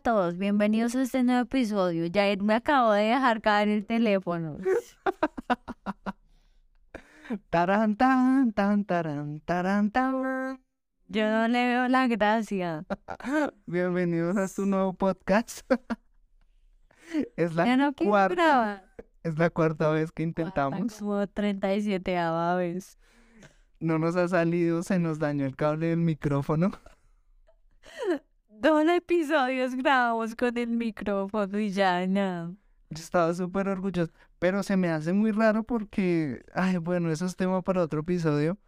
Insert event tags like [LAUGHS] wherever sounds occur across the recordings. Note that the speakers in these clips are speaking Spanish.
todos, bienvenidos a este nuevo episodio. Ya me acabo de dejar caer el teléfono. [LAUGHS] Taran, tan, tan, taran, taran, tan. Yo no le veo la gracia. [LAUGHS] Bienvenidos a su nuevo podcast. [LAUGHS] Es la, no cuarta, es la cuarta vez que intentamos. Como 37 vez. No nos ha salido, se nos dañó el cable del micrófono. Dos episodios grabamos con el micrófono y ya nada. Yo estaba súper orgulloso, pero se me hace muy raro porque, ay, bueno, eso es tema para otro episodio.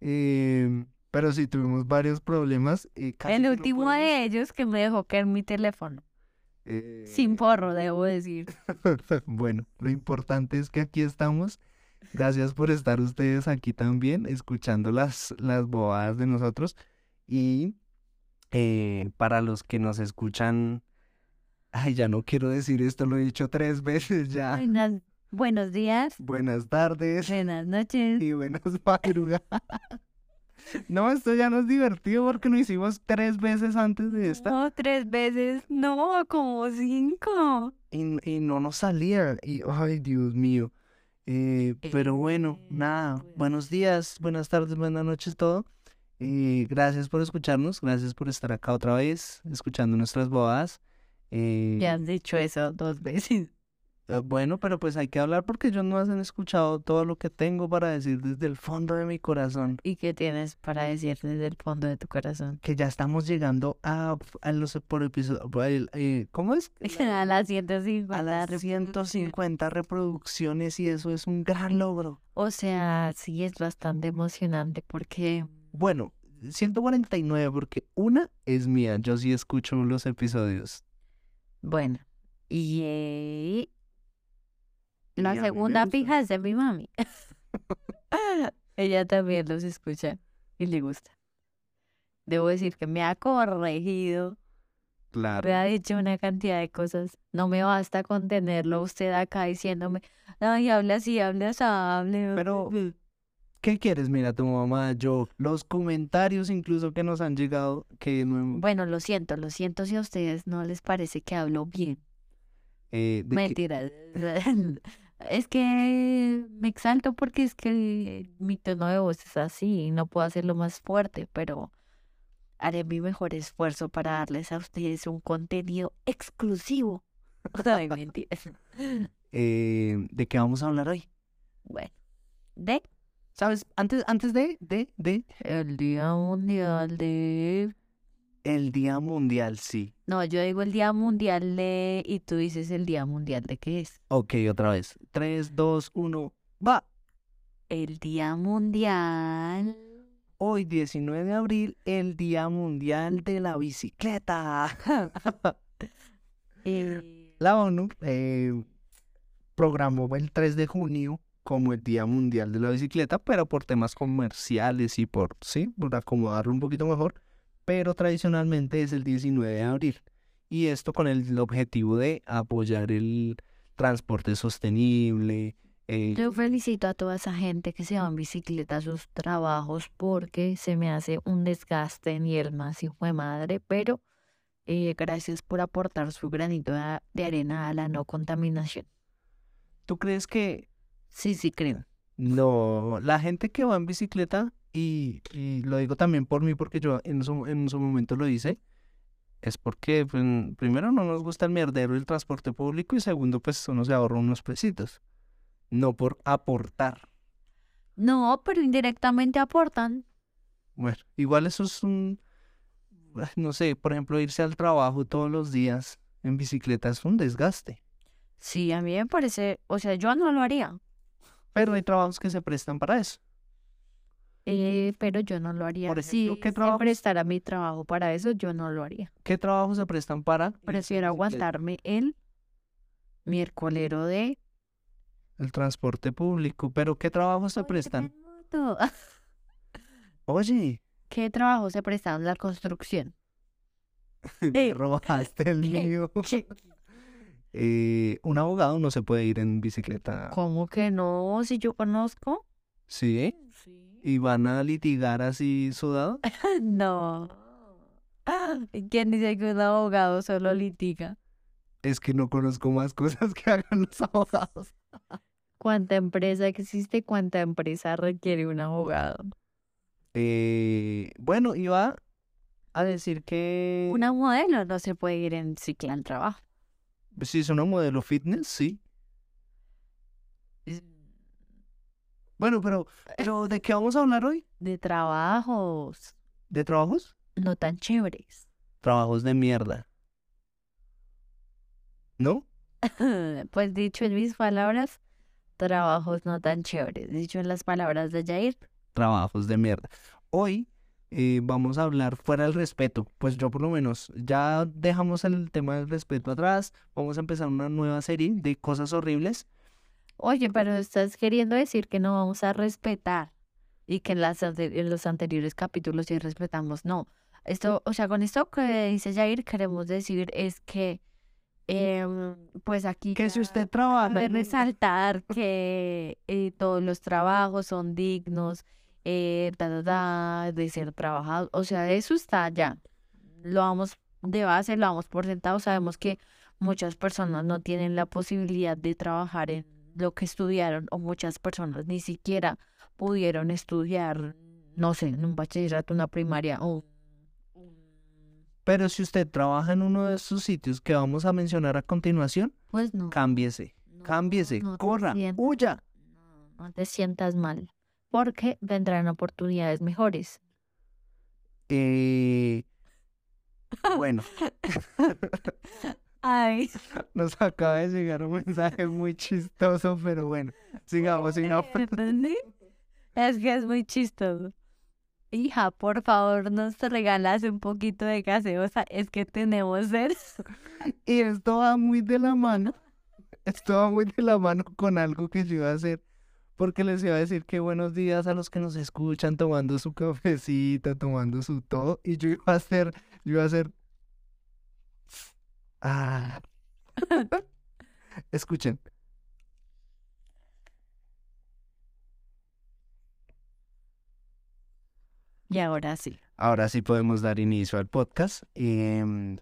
Eh, pero sí tuvimos varios problemas. Y casi El no último de ellos que me dejó caer mi teléfono. eh, Sin porro, debo decir. [LAUGHS] Bueno, lo importante es que aquí estamos. Gracias por estar ustedes aquí también, escuchando las, las bobadas de nosotros. Y eh, para los que nos escuchan, ay, ya no quiero decir esto, lo he dicho tres [LAUGHS] veces ya. Buenas- buenos días, Buenas tardes buenas noches. y buenas [LAUGHS] madrugadas. No, esto ya no es divertido porque lo hicimos tres veces antes de esta. No, tres veces, no, como cinco. y, y no nos salía. Y, ay, Dios mío. Eh, pero bueno, Eh, nada. bueno. Buenos días, buenas tardes, buenas noches, todo. Eh, gracias por escucharnos, gracias por estar acá otra vez, escuchando nuestras bobadas. Eh, Ya has dicho eso dos veces. eh, bueno, pero pues hay que hablar porque ellos no han escuchado todo lo que tengo para decir desde el fondo de mi corazón. ¿Y qué tienes para decir desde el fondo de tu corazón? Que ya estamos llegando a, a los por episodio. ¿Cómo es? [LAUGHS] A las 150. A las reproducciones. 150 reproducciones y eso es un gran logro. O sea, sí es bastante emocionante porque Bueno, 149 porque una es mía, yo sí escucho los episodios. Bueno, y la segunda fija es de mi mami. [LAUGHS] Ella también los escucha y le gusta. Debo decir que me ha corregido, Claro. me ha dicho una cantidad de cosas. No me basta con tenerlo usted acá diciéndome, ay, habla así, habla así, hable. Pero, ¿qué quieres? Mira, tu mamá, yo, los comentarios incluso que nos han llegado, que no hemos- Bueno, lo siento, lo siento si a ustedes no les parece que hablo bien. eh, que- Mentira. [LAUGHS] Es que me exalto porque es que mi tono de voz es así y no puedo hacerlo más fuerte, pero haré mi mejor esfuerzo para darles a ustedes un contenido exclusivo. [LAUGHS] Ay, [LAUGHS] mentiras. eh, ¿de qué vamos a hablar hoy? Bueno, de ¿Sabes? Antes, antes de, de, de, el Día Mundial de... el Día Mundial, sí. No, yo digo el Día Mundial de... Y tú dices el Día Mundial de qué es. Ok, otra vez. 3, 2, 1, va. El Día Mundial... Hoy, 19 de abril, el Día Mundial de la Bicicleta. [LAUGHS] eh, La ONU eh, programó el 3 de junio como el Día Mundial de la Bicicleta, pero por temas comerciales y por, sí, por acomodarlo un poquito mejor, pero tradicionalmente es el 19 de abril. Y esto con el objetivo de apoyar el transporte sostenible. eh, Yo felicito a toda esa gente que se va en bicicleta a sus trabajos porque se me hace un desgaste ni el más hijo de madre, pero eh, gracias por aportar su granito de arena a la no contaminación. ¿Tú crees que Sí, sí, creo. No, la gente que va en bicicleta, y, y lo digo también por mí porque yo en su, en su momento lo hice, es porque pues, primero no nos gusta el mierdero del transporte público y segundo pues uno se ahorra unos pesitos, no por aportar. No, pero indirectamente aportan. Bueno, igual eso es un, no sé, por ejemplo irse al trabajo todos los días en bicicleta es un desgaste, Sí, a mí me parece, o sea, yo no lo haría, pero hay trabajos que se prestan para eso. eh, pero yo no lo haría. Por ejemplo, si ¿qué se prestara mi trabajo para eso, yo no lo haría. ¿Qué trabajos se prestan para? Prefiero aguantarme el miércolero de... El transporte público, pero ¿qué trabajos se prestan? [LAUGHS] Oye, ¿Qué trabajo se presta en la construcción? [LAUGHS] me Eh, robaste el [LAUGHS] mío. Eh, un abogado no se puede ir en bicicleta. ¿Cómo que no? Si yo conozco. ¿Sí? Sí. ¿Y van a litigar así sudado? [LAUGHS] No. ¿Quién dice que un abogado solo litiga? Es que no conozco más cosas que hagan los abogados. ¿Cuánta empresa existe? ¿Cuánta empresa requiere un abogado? Eh, bueno, iba a decir que Una modelo no se puede ir en cicla al trabajo. Si es una modelo fitness, sí. Bueno, pero, pero ¿de qué vamos a hablar hoy? De trabajos ¿De trabajos? no tan chéveres. Trabajos de mierda. ¿No? [LAUGHS] Pues dicho en mis palabras, trabajos no tan chéveres. Dicho en las palabras de Jair, Trabajos de mierda. Hoy eh, vamos a hablar fuera del respeto. Pues yo por lo menos ya dejamos el tema del respeto atrás. Vamos a empezar una nueva serie de cosas horribles. oye, pero estás queriendo decir que no vamos a respetar y que en, las, ante- en los anteriores capítulos sí respetamos. No, esto, o sea, con esto que dice Jair queremos decir es que, em, pues aquí Que si usted trabaja resaltar que eh, todos los trabajos son dignos, eh, ta, ta, ta, de ser trabajados, o sea, eso está ya. Lo vamos de base, lo damos por sentado. Sabemos que muchas personas no tienen la posibilidad de trabajar en lo que estudiaron o muchas personas ni siquiera pudieron estudiar, no sé, en un bachillerato, una primaria o Pero si usted trabaja en uno de esos sitios que vamos a mencionar a continuación, pues no. cámbiese, no, cámbiese, no corra, sientas- huya. No, no te sientas mal, porque vendrán oportunidades mejores. Eh, bueno, Ay, [LAUGHS] nos acaba de llegar un mensaje muy chistoso, pero bueno, sigamos, sigamos. [LAUGHS] Es que es muy chistoso. Hija, por favor, nos regalas un poquito de gaseosa. Es que tenemos sed. Y esto va muy de la mano, esto va muy de la mano con algo que yo iba a hacer, porque les iba a decir que buenos días a los que nos escuchan tomando su cafecita, tomando su todo, y yo iba a hacer, yo iba a hacer... Ah. [LAUGHS] Escuchen. Y ahora sí. Ahora sí podemos dar inicio al podcast. Em,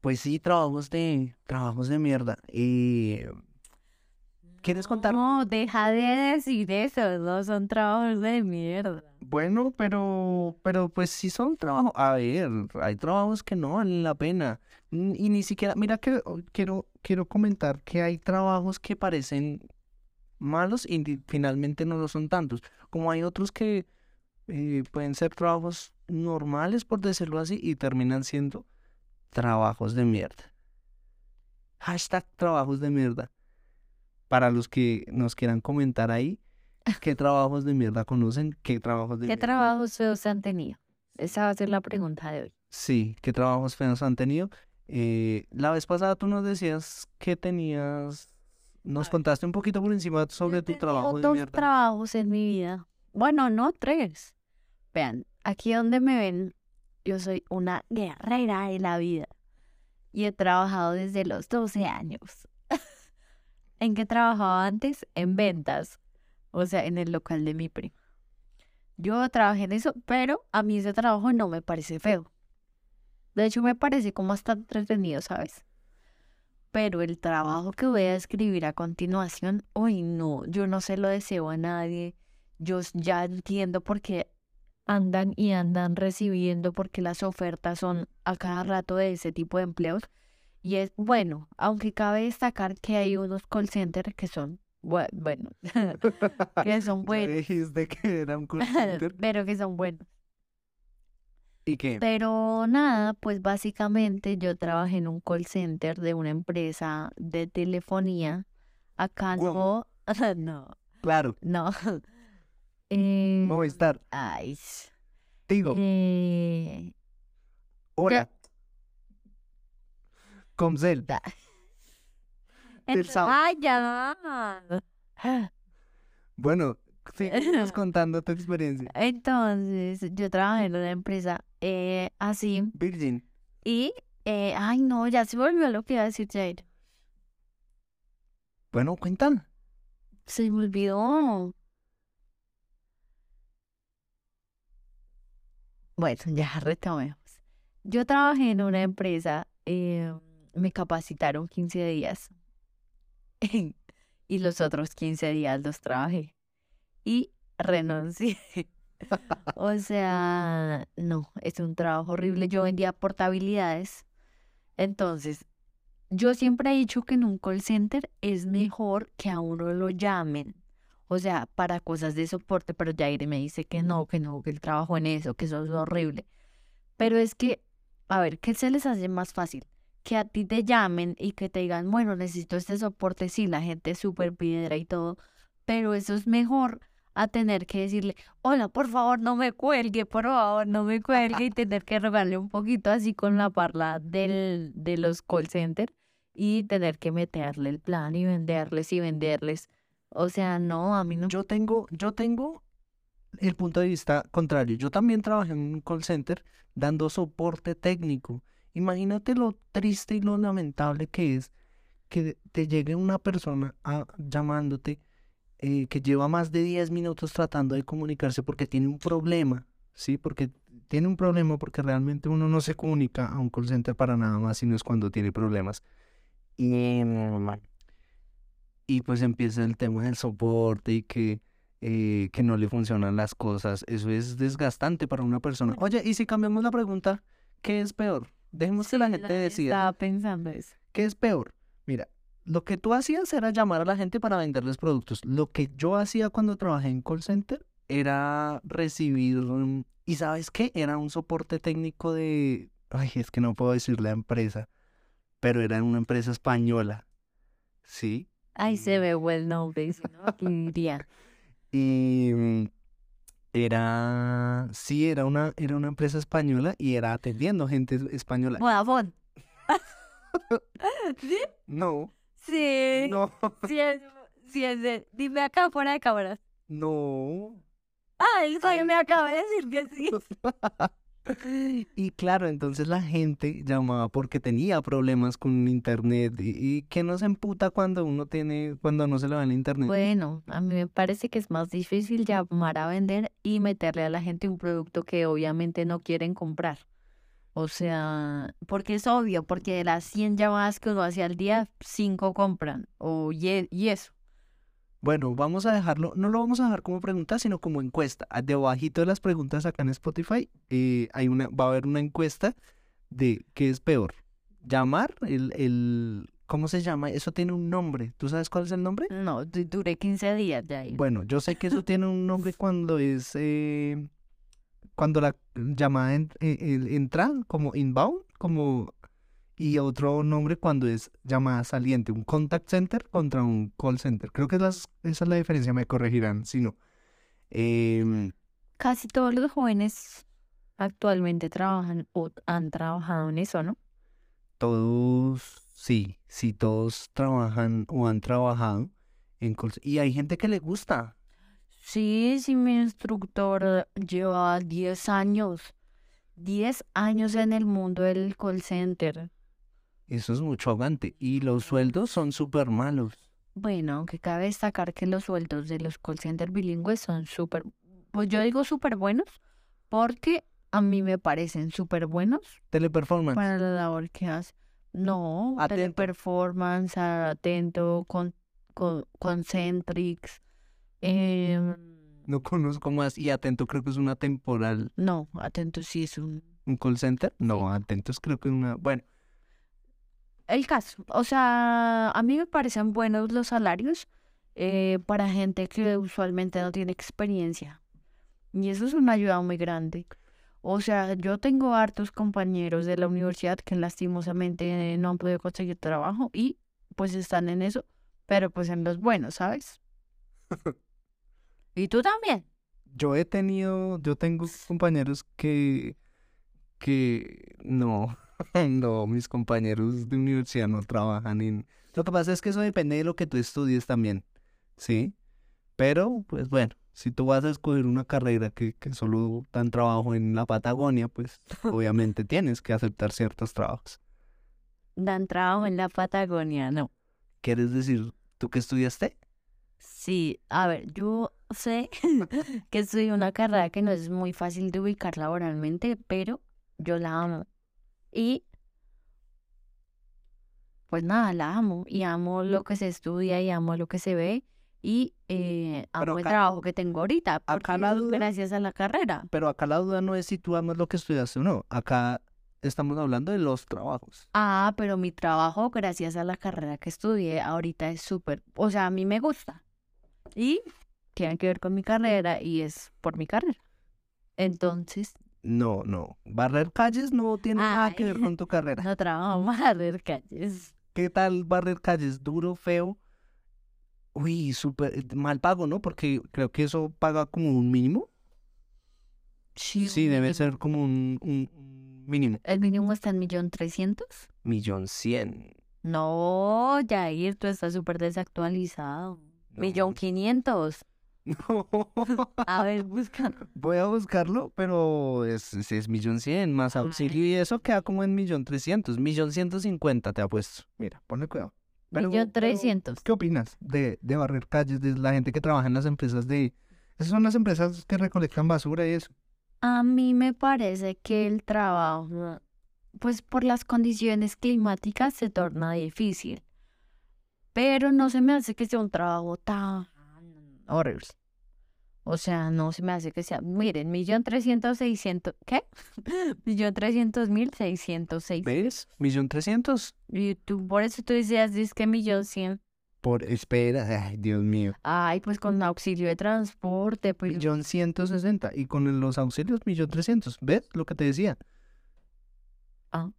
pues sí, trabajos de, trabajos de mierda. Y ¿Quieres contar? No, deja de decir eso. No son trabajos de mierda. Bueno, pero, pero pues sí son trabajos. A ver, hay trabajos que no valen la pena. Y ni siquiera, mira que oh, quiero, quiero comentar que hay trabajos que parecen malos y finalmente no lo son tantos. Como hay otros que eh, pueden ser trabajos normales, por decirlo así, y terminan siendo trabajos de mierda. Hashtag trabajos de mierda. Para los que nos quieran comentar ahí, ¿qué trabajos de mierda conocen? ¿Qué trabajos de ¿Qué mierda? trabajos feos han tenido? Esa va a ser la pregunta de hoy. Sí, ¿qué trabajos feos han tenido? Eh, la vez pasada tú nos decías que tenías, nos contaste un poquito por encima sobre tu trabajo de dos mierda. trabajos en mi vida. Bueno, no tres. Vean, aquí donde me ven, yo soy una guerrera de la vida. Y he trabajado desde los 12 años. ¿En qué trabajaba antes? En ventas. O sea, en el local de mi primo. Yo trabajé en eso, pero a mí ese trabajo no me parece feo. De hecho, me parece como hasta entretenido, ¿sabes? Pero el trabajo que voy a escribir a continuación, uy, no, yo no se lo deseo a nadie. Yo ya entiendo por qué andan y andan recibiendo, porque las ofertas son a cada rato de ese tipo de empleos. Y es bueno, aunque cabe destacar que hay unos call centers que son, bue- bueno, [LAUGHS] que son [LAUGHS] buenos, dijiste que era un call [LAUGHS] center. pero que son buenos. ¿Y qué? Pero nada, pues básicamente yo trabajé en un call center de una empresa de telefonía. Acá no, no, Claro, no. Eh, Movistar, ay, digo, eh, hola. Comcel, da- Del Ent- Sao- Ay, ya. [GASPS] bueno, síguenos [LAUGHS] contando tu experiencia. Entonces, yo trabajé en una empresa eh, así Virgin, y, eh, ay, no, ya se me olvidó lo que iba a decir Jair. bueno, cuentan. Se me olvidó. Bueno, ya retomemos. Yo trabajé en una empresa, eh, me capacitaron 15 días [LAUGHS] y los otros 15 días los trabajé y renuncié. [LAUGHS] O sea, no, es un trabajo horrible. Yo vendía portabilidades. Entonces, yo siempre he dicho que en un call center es mejor que a uno lo llamen. O sea, para cosas de soporte, pero Jair me dice que no, que no, que el trabajo en eso, que eso es horrible. Pero es que, a ver, ¿qué se les hace más fácil? Que a ti te llamen y que te digan, bueno, necesito este soporte, sí, la gente es súper piedra y todo, pero eso es mejor a tener que decirle, hola, por favor, no me cuelgue, por favor, no me cuelgue, y [LAUGHS] tener que rogarle un poquito así con la parla del, de los call centers y tener que meterle el plan y venderles y venderles. O sea, no, a mí no. Yo tengo, yo tengo el punto de vista contrario. Yo también trabajé en un call center dando soporte técnico. Imagínate lo triste y lo lamentable que es que te llegue una persona llamándote eh, que lleva más de 10 minutos tratando de comunicarse porque tiene un problema, ¿sí? Porque tiene un problema porque realmente uno no se comunica a un call center para nada más, sino es cuando tiene problemas. Y, y pues empieza el tema del soporte y que, eh, que no le funcionan las cosas. Eso es desgastante para una persona. Oye, y si cambiamos la pregunta, ¿qué es peor? Dejemos que la gente decida. Estaba pensando eso. ¿Qué es peor? Mira, lo que tú hacías era llamar a la gente para venderles productos. Lo que yo hacía cuando trabajé en call center era recibir, mm, y sabes qué, era un soporte técnico de, ay, es que no puedo decir la empresa, pero era una empresa española, ¿sí? Ay, se ve well known, ¿no? ¿Quién diría? [LAUGHS] Y mm, era, sí, era una, era una empresa española y era atendiendo gente española. Vodafone. [LAUGHS] ¿Sí? No, Sí. no, Sí es, sí es de- Dime acá fuera de cámaras. no. Ay, soy me acaba de decir que sí. [LAUGHS] Y claro, entonces la gente llamaba porque tenía problemas con internet y, y que no se emputa cuando uno tiene, cuando no se le va el internet. Bueno, a mí me parece que es más difícil llamar a vender y meterle a la gente un producto que obviamente no quieren comprar. O sea, porque es obvio, porque de las 100 llamadas que uno hace al día, 5 compran. O y eso. Bueno, vamos a dejarlo, no lo vamos a dejar como pregunta, sino como encuesta. Ah, Debajito de las preguntas acá en Spotify, eh, hay una, va a haber una encuesta de qué es peor. Llamar, el, el, ¿cómo se llama? Eso tiene un nombre. ¿Tú sabes cuál es el nombre? No, du- duré 15 días ya ahí. Bueno, yo sé que eso tiene un nombre cuando es, eh, cuando la llamada en- eh, entra como inbound, como, y otro nombre cuando es llamada saliente, un contact center contra un call center. Creo que las- esa es la diferencia, me corregirán, si no. Em, Casi todos los jóvenes actualmente trabajan o han trabajado en eso, ¿no? todos, sí, sí, todos trabajan o han trabajado en call Y hay gente que le gusta. Sí, sí, mi instructor lleva 10 años. 10 años en el mundo del call center. Eso es mucho agante. Y los sueldos son súper malos. Bueno, aunque cabe destacar que los sueldos de los call center bilingües son súper, pues yo digo súper buenos, porque a mí me parecen súper buenos Teleperformance. para la labor que hace. No, Atento. teleperformance, atento, con, con, concentrix. em, No conozco más. Y Atento creo que es una temporal. no, atento sí es un ¿Un call center? No, Atentos creo que es una... Bueno, El caso, o sea, a mí me parecen buenos los salarios eh, para gente que usualmente no tiene experiencia. Y eso es una ayuda muy grande. O sea, yo tengo hartos compañeros de la universidad que lastimosamente no han podido conseguir trabajo y pues están en eso, pero pues en los buenos, ¿sabes? [LAUGHS] Y tú también. yo he tenido... Yo tengo compañeros que... Que... No. [LAUGHS] No, mis compañeros de universidad no trabajan en... Lo que pasa es que eso depende de lo que tú estudies también. ¿Sí? Pero, pues bueno, si tú vas a escoger una carrera que, que solo dan trabajo en la Patagonia, pues obviamente [LAUGHS] tienes que aceptar ciertos trabajos. Dan trabajo en la Patagonia, no. ¿Quieres decir tú que estudiaste? Sí, a ver, yo sé [LAUGHS] que estudié una carrera que no es muy fácil de ubicar laboralmente, pero yo la amo. Y pues nada, la amo y amo lo que se estudia y amo lo que se ve y eh, amo el trabajo que tengo ahorita. acá la duda- gracias a la carrera. Pero acá la duda no es si tú amas lo que estudiaste o no. Acá estamos hablando de los trabajos. Ah, pero mi trabajo, gracias a la carrera que estudié, ahorita es súper, o sea, a mí me gusta. Y tiene que ver con mi carrera y es por mi carrera. Entonces, No, no. Barrer calles no tiene nada que ver con tu carrera. no trabajo de calles. ¿Qué tal barrer calles? ¿Duro, feo? Uy, súper mal pago, ¿no? Porque creo que eso paga como un mínimo. Sí, Sí, debe ser como un, mínimo. ¿El mínimo está en millón trescientos? Millón cien. No, Jair, tú estás súper desactualizado. Millón quinientos. [LAUGHS] No. A ver, busca. Voy a buscarlo, pero es, es, millón cien más auxilio y eso queda como en millón trescientos, millón ciento cincuenta te apuesto. Mira, ponle cuidado. Millón trescientos. ¿Qué opinas de, de barrer calles, de la gente que trabaja en las empresas de... Esas son las empresas que recolectan basura y eso. A mí me parece que el trabajo, pues por las condiciones climáticas se torna difícil. Pero no se me hace que sea un trabajo tan horrible. O sea, no se me hace que sea. Miren, millón trescientos seiscientos. ¿Qué? [LAUGHS] millón trescientos mil seiscientos seis. ¿Ves? Millón trescientos. Y tú, por eso tú decías, dices que millón cien. Por espera, ay, Dios mío. Ay, pues con auxilio de transporte, pues. Millón ciento sesenta. Y con los auxilios, millón trescientos. ¿Ves lo que te decía? Ah.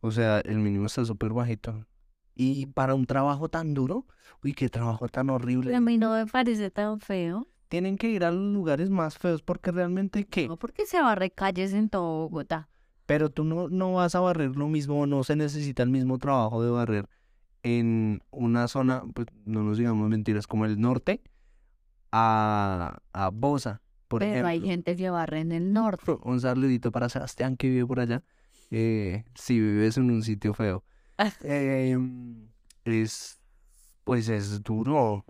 O sea, el mínimo está súper bajito. Y para un trabajo tan duro, uy, qué trabajo tan horrible. A mí no me parece tan feo. Tienen que ir a los lugares más feos porque realmente, ¿qué? No, porque se barre calles en todo Bogotá. Pero tú no, no vas a barrer lo mismo, no se necesita el mismo trabajo de barrer en una zona, pues no nos digamos mentiras, como el norte, a, a Bosa, por Pero hay gente que barre en el norte. [LAUGHS] Un saludito para Sebastián que vive por allá. Eh, si vives en un sitio feo. [LAUGHS] Eh, es, pues es duro.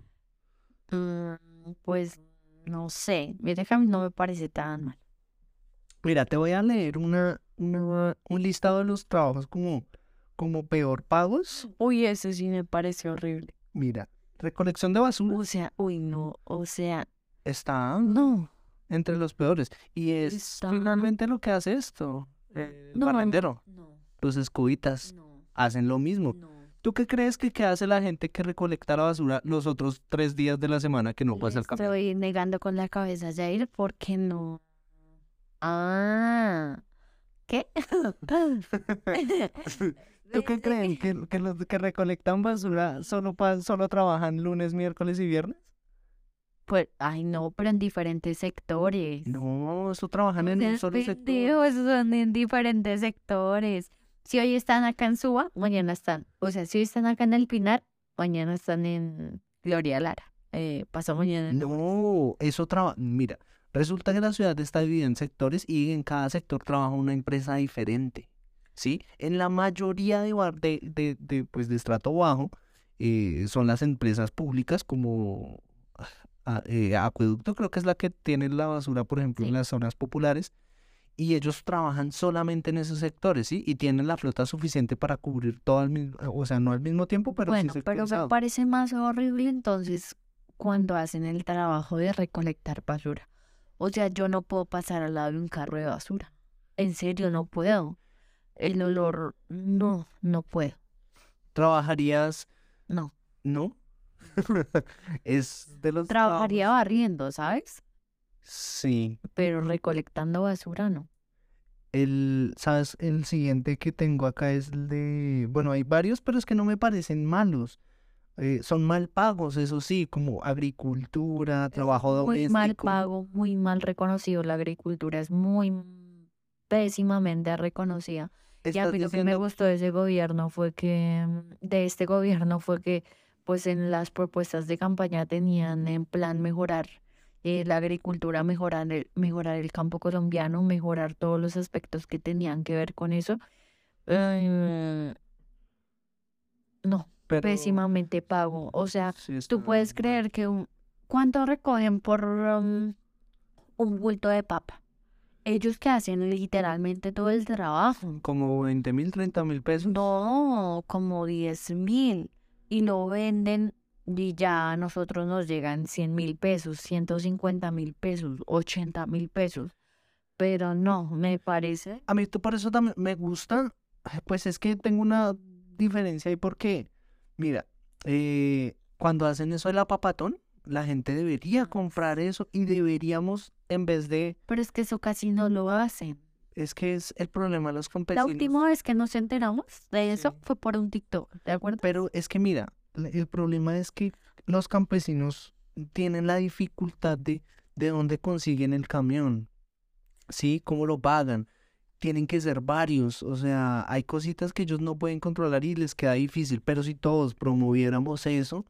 Mm, pues no sé. Mí no me parece tan mal. Mira, te voy a leer una, una, un listado de los trabajos como, como peor pagos. Uy, eso sí me parece horrible. Mira, recolección de basura O sea, uy, no. O sea, está no. entre los peores. Y es Está- finalmente lo que hace esto. El No, barrendero, No, los escobitas, no, hacen lo mismo. no. ¿Tú qué crees que, que hace la gente que recolecta la basura los otros tres días de la semana que no pasa el camión? Estoy negando con la cabeza, Jair, porque no. Ah. ¿Qué? [LAUGHS] ¿Tú qué creen? ¿Que, que los que recolectan basura solo, pa- solo trabajan lunes, miércoles y viernes? Pues, ay, no, pero en diferentes sectores. No, eso trabajan en un solo sector. esos son en diferentes sectores. Si hoy están acá en Suba, mañana están. O sea, si hoy están acá en El Pinar, mañana están en Gloria Lara. Eh, pasó mañana. en- No, eso trabaja. Mira, resulta que la ciudad está dividida en sectores y en cada sector trabaja una empresa diferente. ¿Sí? En la mayoría de, bar- de, de, de, pues, de estrato bajo eh, son las empresas públicas como ah, eh, Acueducto, creo que es la que tiene la basura, por ejemplo, en las zonas populares. Y ellos trabajan solamente en esos sectores, ¿sí? Y tienen la flota suficiente para cubrir todo al mismo, o sea, no al mismo tiempo, pero bueno, sí pero me parece más horrible entonces cuando hacen el trabajo de recolectar basura. O sea, yo no puedo pasar al lado de un carro de basura. En serio, no puedo. El olor, no, no puedo. ¿Trabajarías No. ¿No? [LAUGHS] es de los Trabajaría trabajos- barriendo, ¿sabes? Sí. Pero recolectando basura, no. El, ¿sabes? El siguiente que tengo acá es el de... Bueno, hay varios, pero es que no me parecen malos. Eh, son mal pagos, eso sí, como agricultura, trabajo Muy mal doméstico. pago, muy mal reconocido. La agricultura es muy pésimamente reconocida. Y a mí lo que me gustó de ese gobierno fue que, mm, de este gobierno fue que, pues en las propuestas de campaña tenían en plan mejorar eh, la agricultura, mejorar el, mejorar el campo colombiano, mejorar todos los aspectos que tenían que ver con eso. Eh, no, pero pésimamente pago. O sea, sí tú puedes creer que un, ¿cuánto recogen por um, un bulto de papa? ellos que hacen literalmente todo el trabajo. Como 20 mil, 30 mil pesos. No, como 10 mil. Y lo venden y ya a nosotros nos llegan 100 mil pesos, 150 mil pesos, 80 mil pesos. Pero no, me parece. A mí por eso también me gusta, ay, pues es que tengo una diferencia ahí porque, mira, eh, cuando hacen eso del apapatón, la gente debería comprar eso y deberíamos, en vez de, Pero es que eso casi no lo hacen. es que es el problema de los La campesinos. última vez que nos enteramos de eso Sí. fue por un TikTok, ¿de acuerdo? Pero es que mira, la- el problema es que los campesinos tienen la dificultad de de dónde consiguen el camión, ¿sí? ¿Cómo lo pagan? Tienen que ser varios, o sea, hay cositas que ellos no pueden controlar y les queda difícil, pero si todos promoviéramos eso,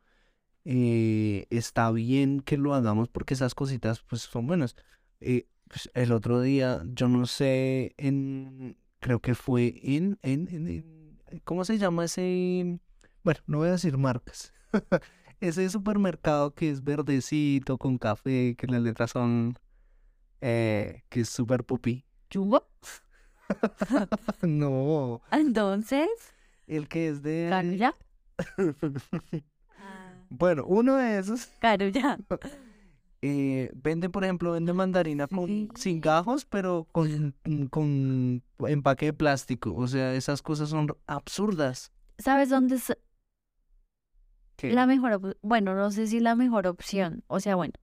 eh, está bien que lo hagamos porque esas cositas pues son buenas. Eh, pues, el otro día, yo no sé, en, creo que fue en, en, en- en- ¿cómo se llama ese? Bueno, no voy a decir marcas. [LAUGHS] Ese supermercado que es verdecito, con café, que las letras son, eh, que es super pupi. ¿Jumbo? [LAUGHS] No, Entonces, el que es de... Carulla. [LAUGHS] Bueno, uno de esos Carulla. eh, venden, por ejemplo, venden mandarina con, Sí. sin gajos, pero con, con empaque de plástico. O sea, esas cosas son absurdas. ¿Sabes dónde la mejor Bueno, no sé si la mejor opción. O sea, bueno.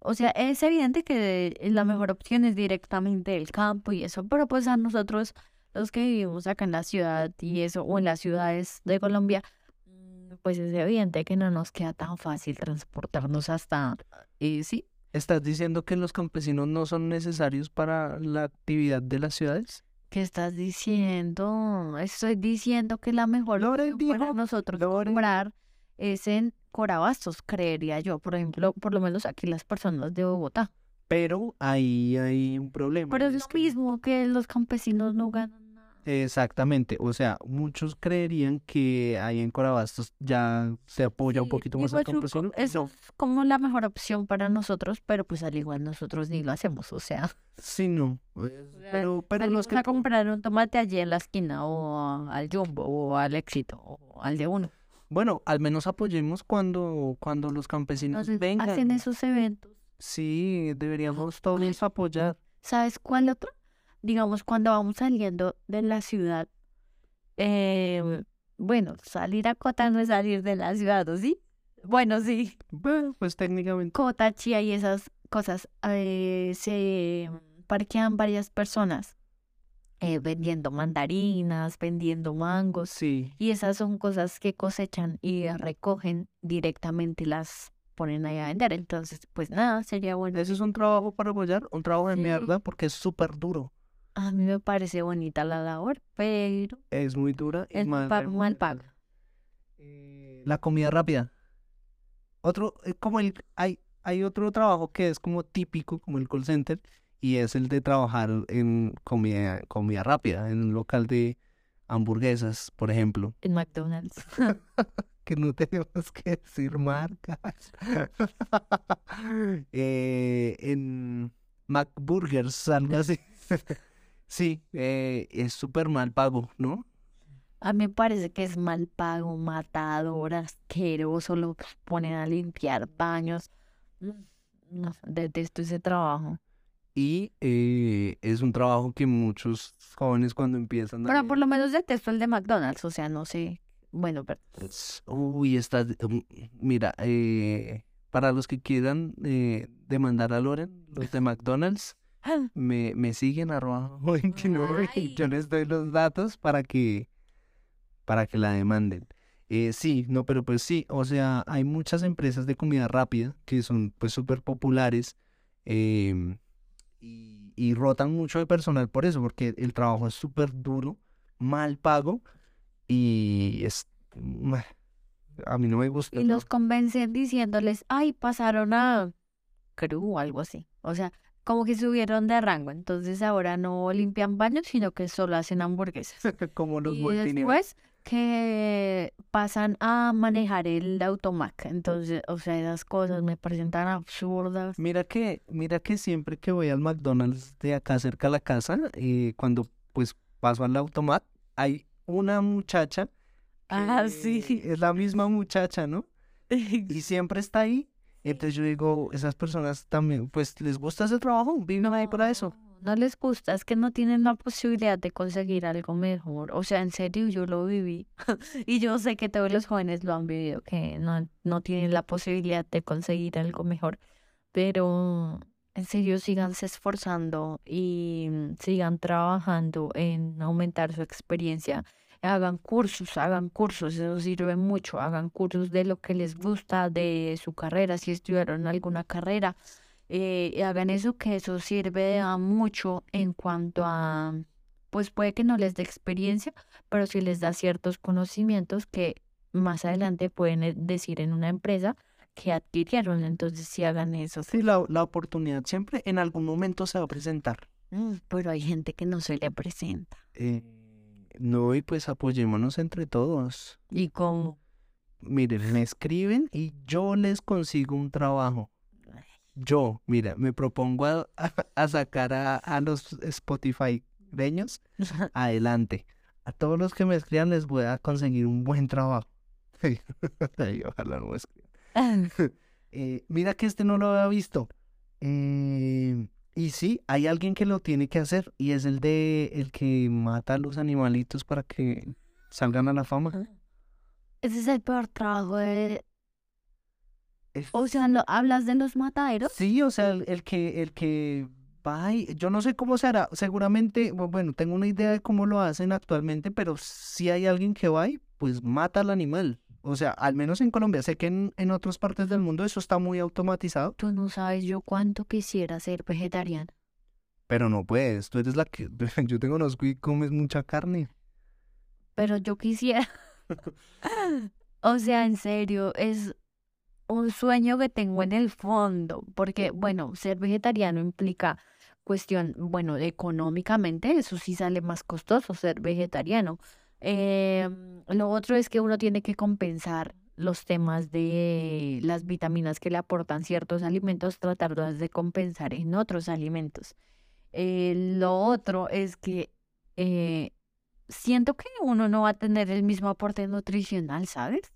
O sea, es evidente que la mejor opción es directamente el campo y eso, pero pues a nosotros, los que vivimos acá en la ciudad y eso, o en las ciudades de Colombia, mm, pues es evidente que no nos queda tan fácil transportarnos hasta, y sí, ¿Estás diciendo que los campesinos no son necesarios para la actividad de las ciudades? ¿qué estás diciendo? Estoy diciendo que la mejor opción para nosotros comprar es en Corabastos, creería yo, por ejemplo, por lo menos aquí las personas de Bogotá. Pero ahí hay un problema. Pero es es lo que- mismo que los campesinos no ganan nada. Exactamente, o sea, muchos creerían que ahí en Corabastos ya se apoya un poquito más al campesino. y Eso no. es como la mejor opción para nosotros, pero pues al igual nosotros ni lo hacemos, o sea. Sí, no. pues, Pero, pero los que a comprar un tomate allí en la esquina o al Jumbo o al Éxito o al de uno. Bueno, al menos apoyemos cuando, cuando los campesinos Entonces vengan. hacen esos eventos. Sí, deberíamos todos apoyar. ¿Sabes cuál otro? Digamos, cuando vamos saliendo de la ciudad, eh, bueno, salir a Cota no es salir de la ciudad, ¿o sí? Bueno, sí. Bueno, pues técnicamente. Cota, Chía y esas cosas, eh, se parquean varias personas eh, vendiendo mandarinas, vendiendo mangos. Sí. Y esas son cosas que cosechan y recogen directamente y las ponen ahí a vender. Entonces, pues nada, sería bueno. Ese es un trabajo para apoyar, un trabajo de Sí. mierda porque es súper duro. A mí me parece bonita la labor, pero Es muy dura y es mal, pa- mal remunerada. paga. Eh, La comida rápida. Otro, eh, como el, hay, hay otro trabajo que es como típico, como el call center, y es el de trabajar en comida, comida rápida, en un local de hamburguesas, por ejemplo, En McDonald's. [LAUGHS] [LAUGHS] que no tenemos que decir marcas. [LAUGHS] Eh, en McBurgers, algo así. Sí, eh, es súper mal pago, ¿no? A mí me parece que es mal pago, matador, asqueroso, lo ponen a limpiar baños. Mm, No, detesto ese trabajo. Y eh, es un trabajo que muchos jóvenes cuando empiezan a... Pero por lo menos detesto el de McDonald's, o sea, no sé. Bueno, pero Uy, está... mm, Mira, eh, para los que quieran eh, demandar a Loren, los de McDonald's, [LAUGHS] me, me siguen arroba [LAUGHS] 29 y yo les doy los datos para que, para que la demanden. Eh, sí, no, pero pues sí, o sea, hay muchas empresas de comida rápida que son pues súper populares em, y, y rotan mucho de personal por eso, porque el trabajo es súper duro, mal pago y es... A mí no me gusta. y los convencen diciéndoles, ay, pasaron a crew o algo así. O sea, como que subieron de rango. Entonces ahora no limpian baños, sino que solo hacen hamburguesas. [LAUGHS] Como los Y después que pasan a manejar el automac. Entonces, o sea, esas cosas me parecen tan absurdas. Mira que, mira que siempre que voy al McDonald's de acá cerca de la casa, eh, cuando pues paso al automat, hay una muchacha. Ah, sí. Es la misma muchacha, ¿no? [LAUGHS] Y siempre está ahí. Entonces yo digo, esas personas también, pues les gusta ese trabajo, viven ahí para eso. No les gusta, es que no tienen la posibilidad de conseguir algo mejor. O sea, en serio, yo lo viví. [LAUGHS] y yo sé que todos los jóvenes lo han vivido, que no, no tienen la posibilidad de conseguir algo mejor. Pero en serio, síganse esforzando y mm, sigan trabajando en aumentar su experiencia. Hagan cursos, hagan cursos, eso sirve mucho. Hagan cursos de lo que les gusta de su carrera, si estudiaron alguna carrera eh, hagan eso, que eso sirve a mucho en cuanto a, pues puede que no les dé experiencia, pero sí les da ciertos conocimientos que más adelante pueden eh, decir en una empresa que adquirieron, entonces sí hagan eso. Sí, la, la oportunidad siempre en algún momento se va a presentar. Mm, pero hay gente que no se le presenta. Eh, no, y pues apoyémonos entre todos. ¿Y cómo? Miren, me escriben y yo les consigo un trabajo. Yo, mira, me propongo a, [LAUGHS] a sacar a, a los Spotify reños [LAUGHS] adelante. A todos los que me escriban les voy a conseguir un buen trabajo. [LAUGHS] Ojalá no me escriban. Eh, mira que este no lo había visto. Eh, y sí, hay alguien que lo tiene que hacer y es el de el que mata a los animalitos para que salgan a la fama. Ese es el peor trabajo de... Es- O sea, ¿lo, ¿hablas de los mataderos? Sí, o sea, el, el que el que va y- yo no sé cómo se hará, seguramente, bu- bueno, tengo una idea de cómo lo hacen actualmente, pero si hay alguien que va y pues mata al animal. O sea, al menos en Colombia, sé que en, en otras partes del mundo eso está muy automatizado, Tú no sabes yo cuánto quisiera ser vegetariana. pero no puedes, tú eres la que, [LAUGHS] yo te conozco y comes mucha carne. Pero yo quisiera. [LAUGHS] o sea, en serio, es un sueño que tengo en el fondo. Porque, bueno, ser vegetariano implica cuestión, bueno, económicamente, eso sí sale más costoso ser vegetariano. Em, lo otro es que uno tiene que compensar los temas de las vitaminas que le aportan ciertos alimentos, tratarlas de compensar en otros alimentos. Eh, lo otro es que eh, siento que uno no va a tener el mismo aporte nutricional, ¿sabes?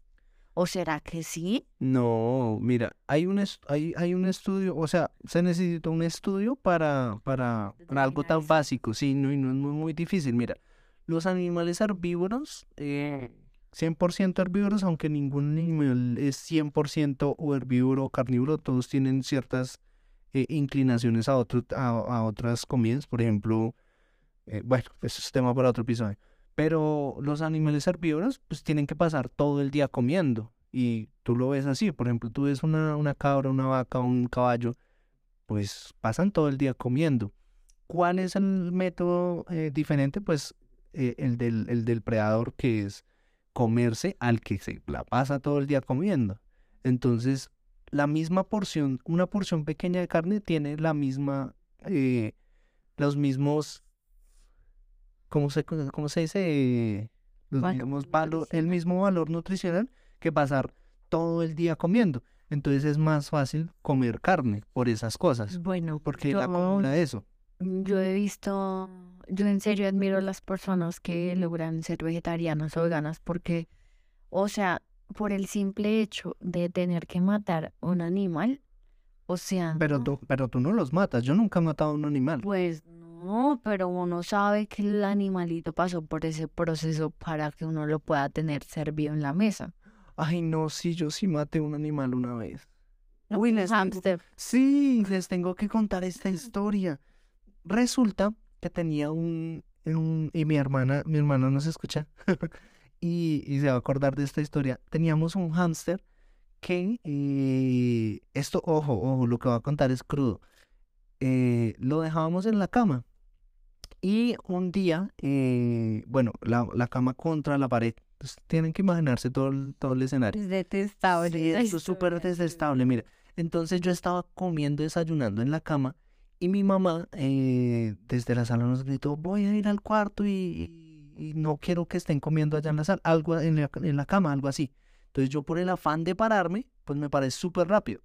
¿O será que sí? No, mira, hay un, hay, hay un estudio, o sea, se necesita un estudio para, para, para algo tan básico, sí, no, y no es muy, muy difícil. Mira, los animales herbívoros, eh, 100% herbívoros, aunque ningún animal es 100% o herbívoro o carnívoro, todos tienen ciertas eh, inclinaciones a, otro, a, a otras comidas, por ejemplo, eh, bueno, eso es tema para otro episodio. Pero los animales herbívoros pues tienen que pasar todo el día comiendo. Y tú lo ves así, por ejemplo, tú ves una, una cabra, una vaca, un caballo, pues pasan todo el día comiendo. ¿Cuál es el método eh, diferente? Pues eh, el del, el del predador, que es comerse al que se la pasa todo el día comiendo. Entonces, la misma porción, una porción pequeña de carne tiene la misma, eh, los mismos, ¿cómo se, cómo se dice? Los Valor mismos el mismo valor nutricional que pasar todo el día comiendo. Entonces es más fácil comer carne por esas cosas, Bueno, porque yo, la acumula eso. yo he visto, yo en serio admiro a las personas que logran ser vegetarianas o veganas porque, o sea, por el simple hecho de tener que matar un animal, o sea, Pero tú, pero tú no los matas. Yo nunca he matado a un animal. pues no, pero uno sabe que el animalito pasó por ese proceso para que uno lo pueda tener servido en la mesa. Ay, no, sí, yo sí maté un animal una vez. Uy, les tengo-. Sí, les [LAUGHS] tengo que contar esta historia. Resulta que tenía un, un- y mi hermana, mi hermana nos escucha [LAUGHS] y, y se va a acordar de esta historia. Teníamos un hámster que eh, esto, ojo, ojo, lo que va a contar es crudo. Eh, lo dejábamos en la cama y un día, eh, bueno, la, la cama contra la pared. Entonces, tienen que imaginarse todo el, todo el escenario. Es detestable. Sí, esto es súper detestable, mira. Entonces yo estaba comiendo, desayunando en la cama y mi mamá eh, desde la sala nos gritó, voy a ir al cuarto y no quiero que estén comiendo allá en la sala, algo en la, en la cama, algo así. Entonces yo por el afán de pararme, pues me paré súper rápido.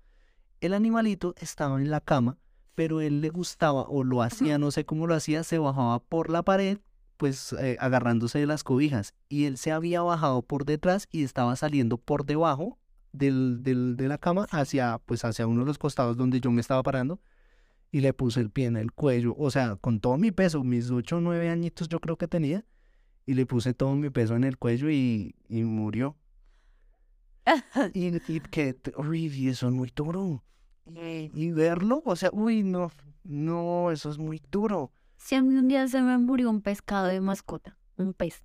El animalito estaba en la cama, pero él le gustaba o lo hacía, no sé cómo lo hacía, se bajaba por la pared, pues eh, agarrándose de las cobijas. Y él se había bajado por detrás y estaba saliendo por debajo del, del, de la cama hacia, pues hacia uno de los costados donde yo me estaba parando. Y le puse el pie en el cuello, o sea, con todo mi peso, mis ocho o nueve añitos yo creo que tenía. Y le puse todo mi peso en el cuello y, y murió. [LAUGHS] y, y que horrible, eso es muy duro. Y, y verlo, o sea, uy, no, no, eso es muy duro. Si a mí un día se me murió un pescado de mascota, un pez.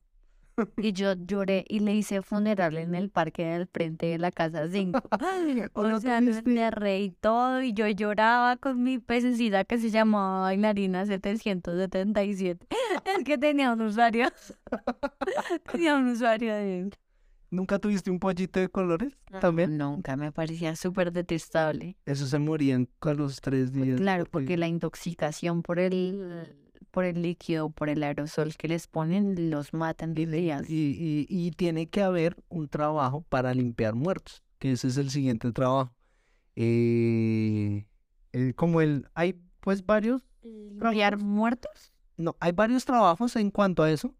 Y yo lloré y le hice funeral en el parque del frente de la casa 5. [LAUGHS] ¿O no sea, me y todo, y yo lloraba con mi pececita que se llamaba Bailarina 777. Es que tenía un usuario. [LAUGHS] tenía un usuario de... ¿Nunca tuviste un pollito de colores también? Nunca, me parecía súper detestable. Eso se morían a los tres días. Claro, porque la intoxicación por el, por el líquido, por el aerosol que les ponen, los matan de días. Y, y, y tiene que haber un trabajo para limpiar muertos, que ese es el siguiente trabajo. Eh, eh, como el, hay pues varios, ¿Limpiar muertos? no, hay varios trabajos en cuanto a eso.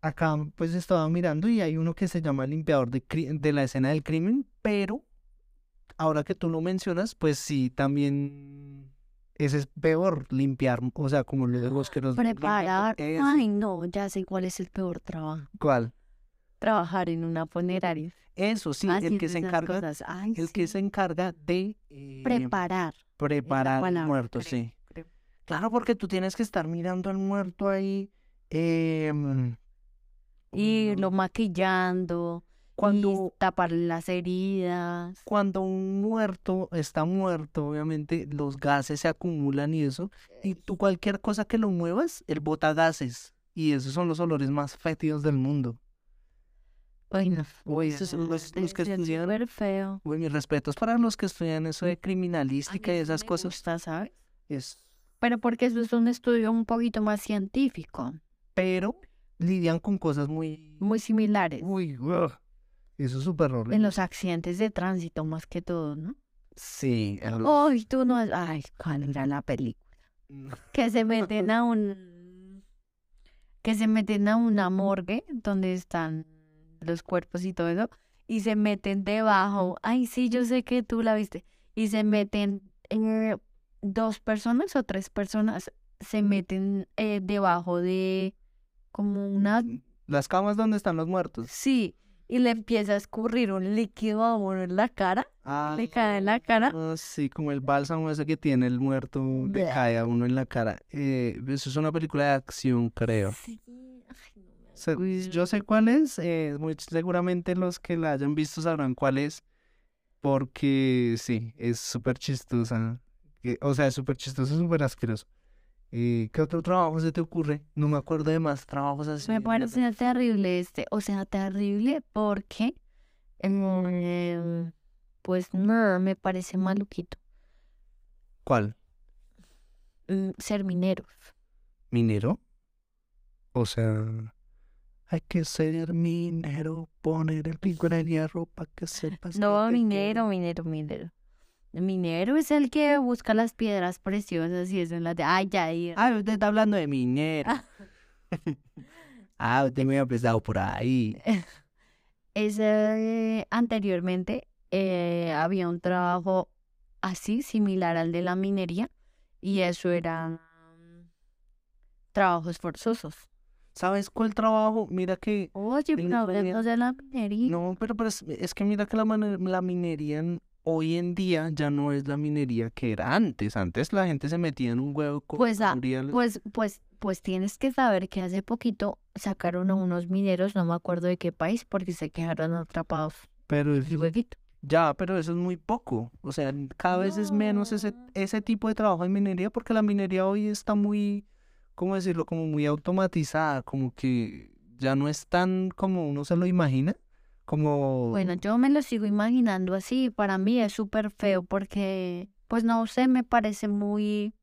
Acá pues estaba mirando y hay uno que se llama limpiador de, de la escena del crimen, pero ahora que tú lo mencionas, pues sí, también ese es peor, limpiar, o sea, como los que los Preparar. Ay, no, ya sé cuál es el peor trabajo. ¿Cuál? Trabajar en una funeraria. Eso sí, el que se encarga. Ay, el que se encarga de eh, Preparar. preparar al muerto, sí. creo. Claro, porque tú tienes que estar mirando al muerto ahí. em, Y lo cuando- maquillando. Cuando, y tapar las heridas. cuando un muerto está muerto, obviamente los gases se acumulan y eso. Y tú cualquier cosa que lo muevas, él bota gases. Y esos son los olores más fétidos del mundo. Ay, no. Uy, eso esos son los, los que estudian. súper feo. Uy, mis respetos para los que estudian eso de criminalística y esas me cosas. gusta, ¿sabes? Es, Pero porque eso es un estudio un poquito más científico. pero lidian con cosas muy. Muy similares. Uy, ugh, eso es súper horrible. En los accidentes de tránsito más que todo, ¿no? Sí, los- Ay, tú no... Ay, ¿cuál era la película? Que se meten a un... Que se meten a una morgue donde están los cuerpos y todo eso. Y se meten debajo. Ay, sí, yo sé que tú la viste. Y se meten... eh, dos personas o tres personas se meten eh, debajo de... Como una... Las camas donde están los muertos. Sí. Y le empieza a escurrir un líquido a uno en la cara. Le cae en la cara. Ah, sí, como el bálsamo ese que tiene el muerto, le cae a uno en la cara. Eh, eso es una película de acción, creo. Sí. Ay, no me Se- yo sé cuál es, eh, muy seguramente los que la hayan visto sabrán cuál es, porque sí, es súper chistosa. o sea, es súper chistoso, súper asqueroso. Eh, ¿qué otro trabajo se te ocurre? No me acuerdo de más trabajos así. Me parece terrible este, o sea, terrible porque, em, pues, no, me parece maluquito ¿Cuál? mm, ser mineros. ¿Minero? O sea, hay que ser minero, poner el pico en el hierro para que sepas No, minero, minero, minero. Minero es el que busca las piedras preciosas y eso en las de, ay, ya, quiero. Ah, usted está hablando de minero. ah, [LAUGHS] usted me había prestado por ahí. [LAUGHS] Ese, anteriormente eh, había un trabajo así, similar al de la minería, y eso eran trabajos forzosos. ¿Sabes cuál trabajo? Mira que... Oye, pero de la minería. No, pero, pero es, es que mira que la, la minería en- hoy en día ya no es la minería que era antes. Antes la gente se metía en un huevo con Pues, ah, Pues, pues, pues tienes que saber que hace poquito sacaron a unos mineros, no me acuerdo de qué país, porque se quedaron atrapados pero es- el huequito. ya, pero eso es muy poco. O sea, cada vez es menos ese, ese tipo de trabajo en minería porque la minería hoy está muy, ¿cómo decirlo? Como muy automatizada, como que ya no es tan como uno se lo imagina. Como... Bueno, yo me lo sigo imaginando así, para mí es súper feo porque, pues no sé, me parece muy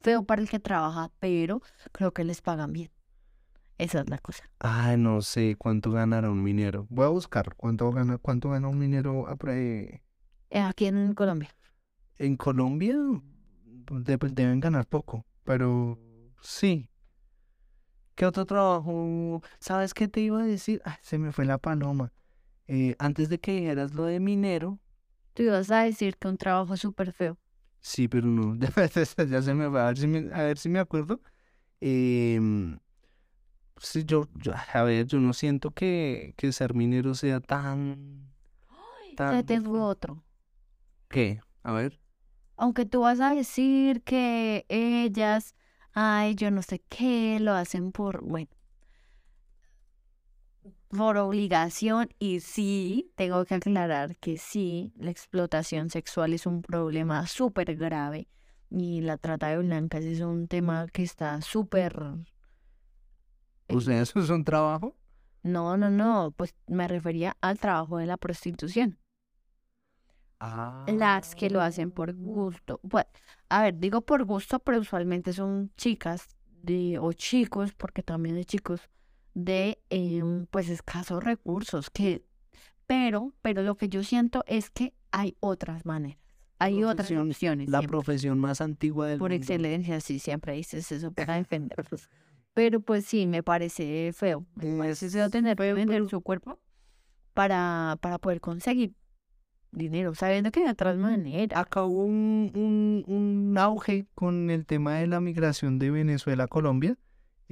feo para el que trabaja, pero creo que les pagan bien. Esa es la cosa. Ay, no sé cuánto ganará un minero. Voy a buscar cuánto gana, cuánto gana un minero Eh, Aquí en Colombia. en Colombia. de- deben ganar poco, pero sí. ¿Qué otro trabajo? ¿Sabes qué te iba a decir? Ay, se me fue la paloma. Eh, antes de que dijeras lo de minero, Tú ibas a decir que un trabajo súper feo. sí, pero no, [LAUGHS] ya se me fue. A ver si me, a ver si me acuerdo. Em, sí, yo, yo- a ver, yo no siento que, que ser minero sea tan, Ya tan, tengo otro. ¿qué? A ver. Aunque tú vas a decir que ellas, ay, yo no sé qué, lo hacen por, bueno, por obligación. Y sí, tengo que aclarar que sí, la explotación sexual es un problema súper grave. Y la trata de blancas es un tema que está súper... Sea, eso es un trabajo. No, no, no, pues me refería al trabajo de la prostitución. Las que lo hacen por gusto. Pues, a ver, digo por gusto, pero usualmente son chicas de, o chicos, porque también hay chicos de em, pues escasos recursos que pero pero lo que yo siento es que hay otras maneras hay otras opciones La siempre. profesión más antigua del por mundo. excelencia sí siempre dices eso [LAUGHS] para defender pero pues sí me parece feo me parece feo tener que vender su cuerpo para para poder conseguir dinero sabiendo que hay otras maneras Acá hubo un, un, un auge con el tema de la migración de Venezuela a Colombia.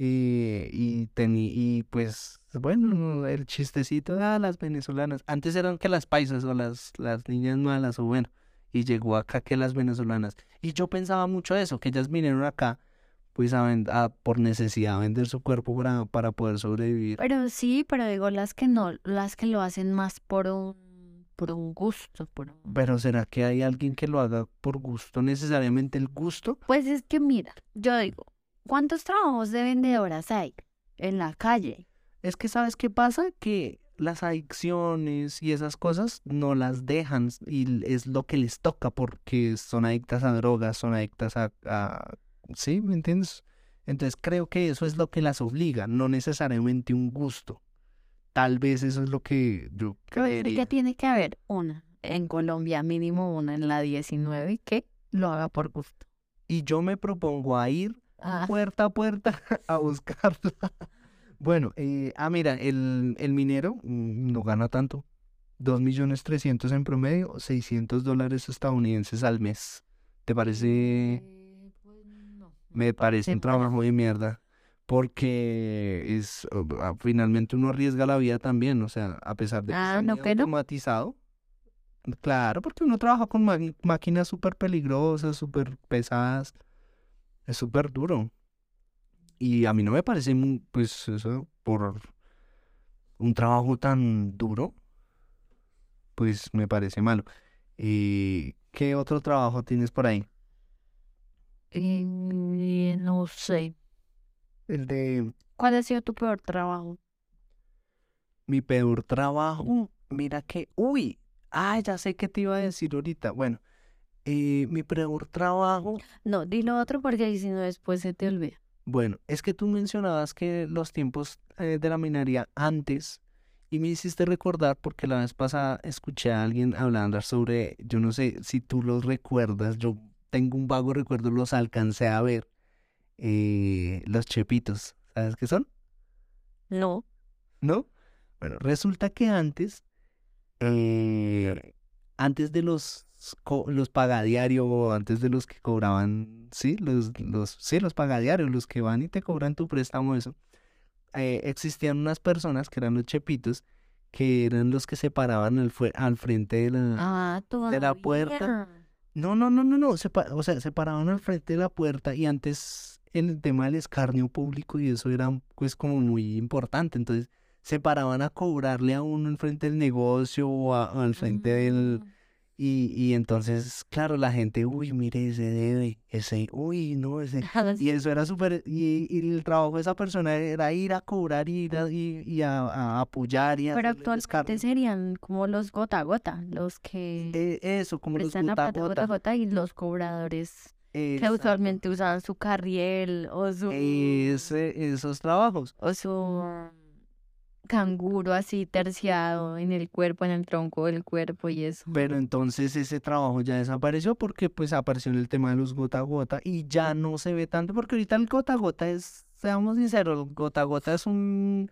Eh, y, teni- y pues, bueno, el chistecito de las venezolanas. Antes eran que las paisas o las, las niñas malas, o bueno, y llegó acá que las venezolanas. Y yo pensaba mucho eso, que ellas vinieron acá, pues a, a- por necesidad, vender su cuerpo para, para poder sobrevivir. Pero sí, pero digo las que no, las que lo hacen más por un, por un gusto, por un... Pero ¿será que hay alguien que lo haga por gusto, necesariamente el gusto? Pues es que mira, yo digo, ¿cuántos trabajos de vendedoras hay en la calle? Es que ¿sabes qué pasa? Que las adicciones y esas cosas no las dejan y es lo que les toca porque son adictas a drogas, son adictas a... a- ¿Sí? ¿Me entiendes? Entonces creo que eso es lo que las obliga, no necesariamente un gusto. Tal vez eso es lo que yo es que creería. tiene que haber una, en Colombia mínimo una en la 19 que lo haga por gusto. Y yo me propongo a ir Ah, [LAUGHS] puerta a puerta [LAUGHS] a buscarla. Bueno, eh, ah, mira, el, el minero mm, no gana tanto. Dos millones trescientos en promedio, 600 dólares estadounidenses al mes. ¿Te parece? eh, pues no, Me parece un trabajo de mierda. Porque es, ah, finalmente uno arriesga la vida también, o sea, a pesar de que Ah, está ¿no que no? automatizado. Claro, porque uno trabaja con máquinas súper peligrosas, súper pesadas. Es súper duro. Y a mí no me parece, mu- pues, eso, por un trabajo tan duro, pues me parece malo. ¿Y qué otro trabajo tienes por ahí? Eh, no sé. El de ¿Cuál ha sido tu peor trabajo? mi peor trabajo. Mira que, uy, ah, ya sé qué te iba a decir ahorita. Bueno, eh, mi peor trabajo. No, dilo otro porque si no después se te olvida. Bueno, es que tú mencionabas que los tiempos eh, de la minería antes, y me hiciste recordar porque la vez pasada escuché a alguien hablando sobre, yo no sé si tú los recuerdas, yo tengo un vago recuerdo, los alcancé a ver, eh, los chepitos, ¿sabes qué son? No. ¿No? Bueno, resulta que antes, eh, antes de los, los pagadiario, antes de los que cobraban, sí, los, los, sí, los pagadiarios, los que van y te cobran tu préstamo, eso, eh, existían unas personas que eran los chepitos, que eran los que se paraban al, al frente de la... Ah, de la puerta. No, no, no, no, no, se o sea, se paraban al frente de la puerta y antes en el tema del escarnio público y eso era pues como muy importante, entonces se paraban a cobrarle a uno enfrente del negocio o a- al frente del... Y, y entonces, claro, la gente, uy, mire, ese debe, ese, uy, no, ese... [LAUGHS] Y eso era súper, y, y el trabajo de esa persona era ir a cobrar y ir a, y, y a, a apoyar y Pero actualmente serían como los gota a gota, los que Eh, eso, como los gota a gota gota. y los cobradores que usualmente usaban su carriel o su Ese, esos trabajos. o su canguro así terciado en el cuerpo, en el tronco del cuerpo y eso. Pero entonces ese trabajo ya desapareció porque pues apareció en el tema de los gota a gota y ya no se ve tanto porque ahorita el gota a gota es, seamos sinceros, el gota a gota es un,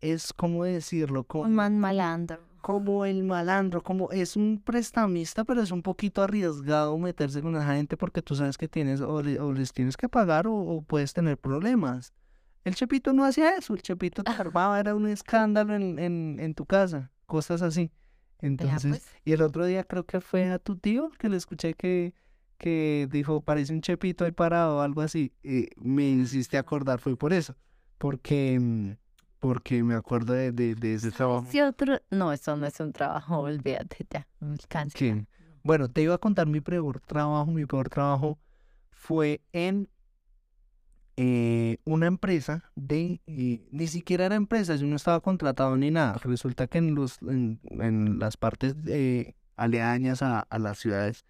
es como decirlo, como, Un man malandro. como el malandro, como es un prestamista, pero es un poquito arriesgado meterse con esa gente porque tú sabes que tienes o, le- o les tienes que pagar o, o puedes tener problemas. El Chepito no hacía eso, el Chepito te armaba, era un escándalo en, en, en tu casa, cosas así. Entonces, pues. y el otro día creo que fue a tu tío que le escuché que, que dijo, parece un Chepito ahí parado o algo así. Y me hiciste acordar, fue por eso, porque, mm, porque me acuerdo de, de, de ese trabajo. Sí, otro... No, eso no es un trabajo, [LAUGHS] olvídate ya. Bueno, te iba a contar mi peor trabajo. Mi peor trabajo fue en eh, una empresa de, eh, ni siquiera era empresa, yo no estaba contratado ni nada. Resulta que en los, en, en las partes eh, aledañas a, a las ciudades,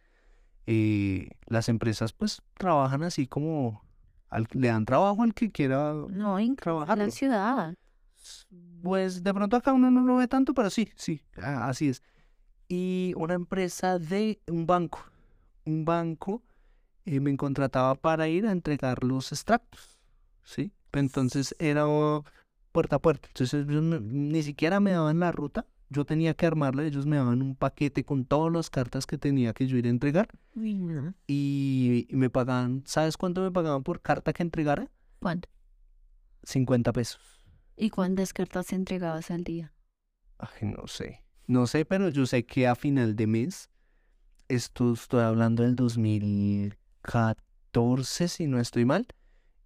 eh, las empresas pues trabajan así como al- le dan trabajo al que quiera No, en trabajarlo. la ciudad. Pues de pronto acá uno no lo ve tanto, pero sí, sí, así es. Y una empresa de un banco, un banco eh, me contrataba para ir a entregar los extractos, ¿sí? Entonces era puerta a puerta. Entonces ni siquiera me daban la ruta, yo tenía que armarla, ellos me daban un paquete con todas las cartas que tenía que yo ir a entregar y, y me pagaban, ¿sabes cuánto me pagaban por carta que entregara? ¿Cuánto? 50 pesos. ¿Y cuántas cartas entregabas al día? Ay, no sé. No sé, pero yo sé que a final de mes, esto estoy hablando del 2014, si no estoy mal.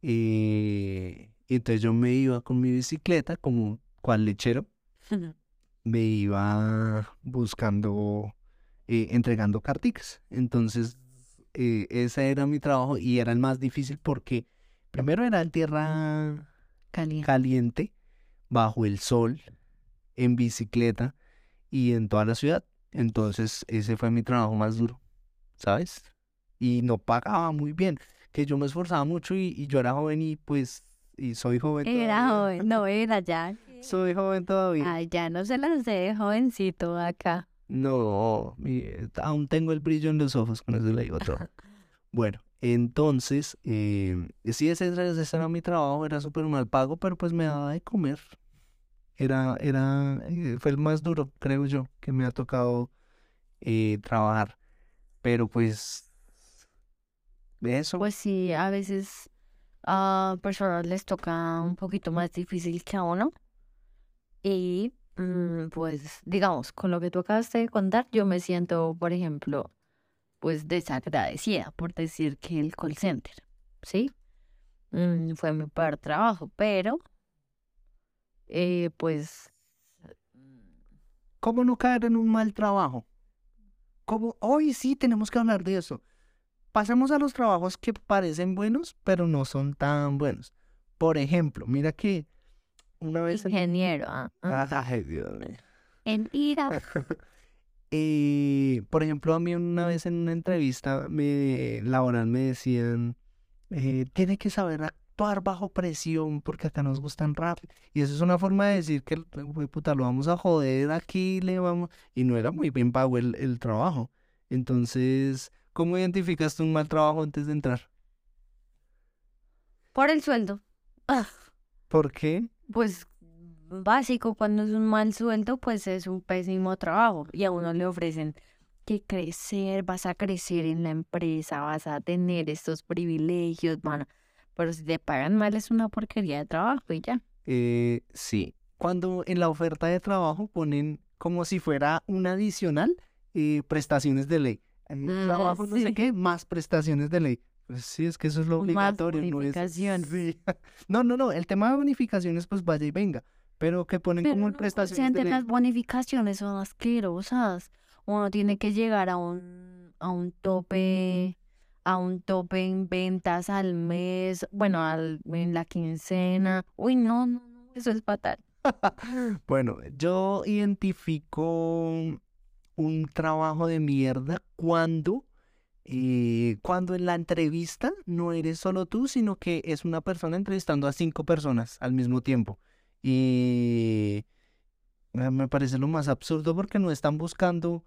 eh, y entonces yo me iba con mi bicicleta, como cual lechero, [LAUGHS] me iba buscando, eh, entregando carticas. Entonces, eh, ese era mi trabajo y era el más difícil porque primero era en tierra Caliente. caliente, bajo el sol, en bicicleta y en toda la ciudad. Entonces, ese fue mi trabajo más duro, ¿sabes? Y no pagaba muy bien, que yo me esforzaba mucho y, y yo era joven y pues, y soy joven Era todavía. joven, no [LAUGHS] era ya. Soy joven todavía. Ay, ya no se las de jovencito acá. No, mi- aún tengo el brillo en los ojos, con eso le digo todo. [LAUGHS] Bueno, entonces, eh, sí, ese, era- ese era mi trabajo, era súper mal pago, pero pues me daba de comer. Era, era, eh, fue el más duro, creo yo, que me ha tocado eh, trabajar. Pero pues, eso, Pues sí, a veces a personas les toca un poquito más difícil que a uno. Y mm, pues, digamos, con lo que tú acabaste de contar, yo me siento, por ejemplo, pues desagradecida por decir que el call center, ¿sí? Mm, fue mi peor trabajo, pero eh, pues ¿cómo no caer en un mal trabajo? ¿Cómo? Hoy sí tenemos que hablar de eso. Pasemos a los trabajos que parecen buenos, pero no son tan buenos. Por ejemplo, mira que una vez... en- ingeniero, ah, ah, [LAUGHS] Ay, Dios mío. mentira. [LAUGHS] Eh, por ejemplo, a mí una vez en una entrevista me, laboral me decían, eh, tiene que saber actuar bajo presión porque acá nos gustan rápido. Y eso es una forma de decir que, "Jue puta, lo vamos a joder aquí, le vamos... Y no era muy bien pago el, el trabajo. Entonces, ¿cómo identificaste un mal trabajo antes de entrar? Por el sueldo. ¿Por qué? Pues básico, cuando es un mal sueldo, pues es un pésimo trabajo y a uno le ofrecen que crecer, vas a crecer en la empresa, vas a tener estos privilegios, bueno, pero si te pagan mal es una porquería de trabajo y ya. Eh, sí. Cuando en la oferta de trabajo ponen como si fuera un adicional eh, prestaciones de ley. Eh, Ah, trabajo no sé qué, más prestaciones de ley. Pues sí, es que eso es lo Más obligatorio, no es... Sí. [LAUGHS] No, no, no, el tema de bonificaciones pues vaya y venga, pero que ponen Pero como en no, prestaciones de ley. las bonificaciones son asquerosas. Uno tiene que llegar a un, a un tope, a un tope en ventas al mes, bueno, al, en la quincena. Uy, no, no, no, eso es fatal. [LAUGHS] Bueno, yo identifico un trabajo de mierda cuando Y cuando en la entrevista no eres solo tú, sino que es una persona entrevistando a cinco personas al mismo tiempo. Y eh, me parece lo más absurdo porque no están buscando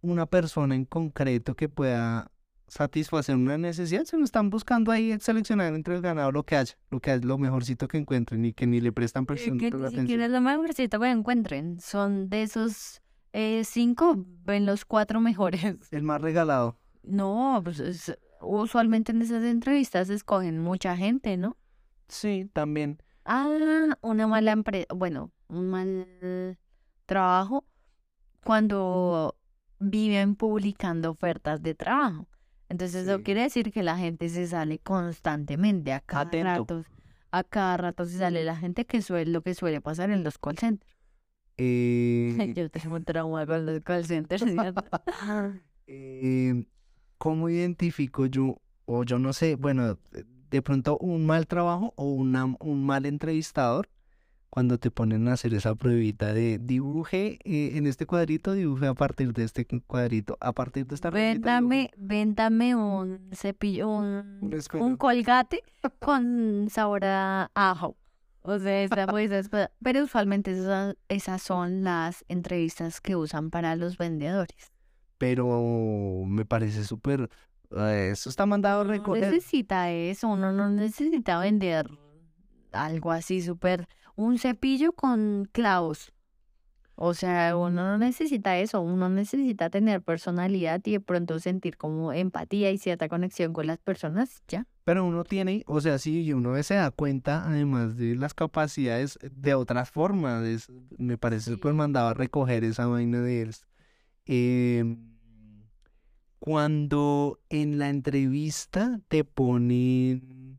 una persona en concreto que pueda satisfacer una necesidad, sino están buscando ahí seleccionar entre el ganado lo que haya, lo que es lo mejorcito que encuentren y que ni le prestan Eh, presión. que ni siquiera es lo mejorcito que encuentren. Son de esos eh, cinco, ven los cuatro mejores. El más regalado. No, pues es- usualmente en esas entrevistas escogen mucha gente, ¿no? Sí, también. Ah, una mala empresa, bueno, un mal trabajo cuando viven publicando ofertas de trabajo. Entonces eso quiere decir que la gente se sale constantemente, a cada Atento. rato, a cada rato se sale la gente que suele lo que suele pasar en los call centers. Eh, [LAUGHS] Yo tengo un trauma con los call [LAUGHS] eh, ¿cómo identifico yo, o yo no sé, bueno, de- de pronto un mal trabajo o una, un mal entrevistador cuando te ponen a hacer esa pruebita de dibuje eh, en este cuadrito, dibuje a partir de este cuadrito, a partir de esta. Véndame, véndame un cepillo, un, Un colgate con sabor a ajo. O sea, esa, pues, es pa- pero usualmente esas, esas son las entrevistas que usan para los vendedores. Pero me parece súper, eh, eso está mandado a No recoger. necesita eso, uno no necesita vender algo así súper, un cepillo con clavos. O sea, uno no necesita eso, uno necesita tener personalidad y de pronto sentir como empatía y cierta conexión con las personas, ya. Pero uno tiene, o sea, sí, y uno se da cuenta, además de las capacidades, de otras formas. es- me parece Sí. súper mandado a recoger esa vaina de él. Em, cuando en la entrevista te ponen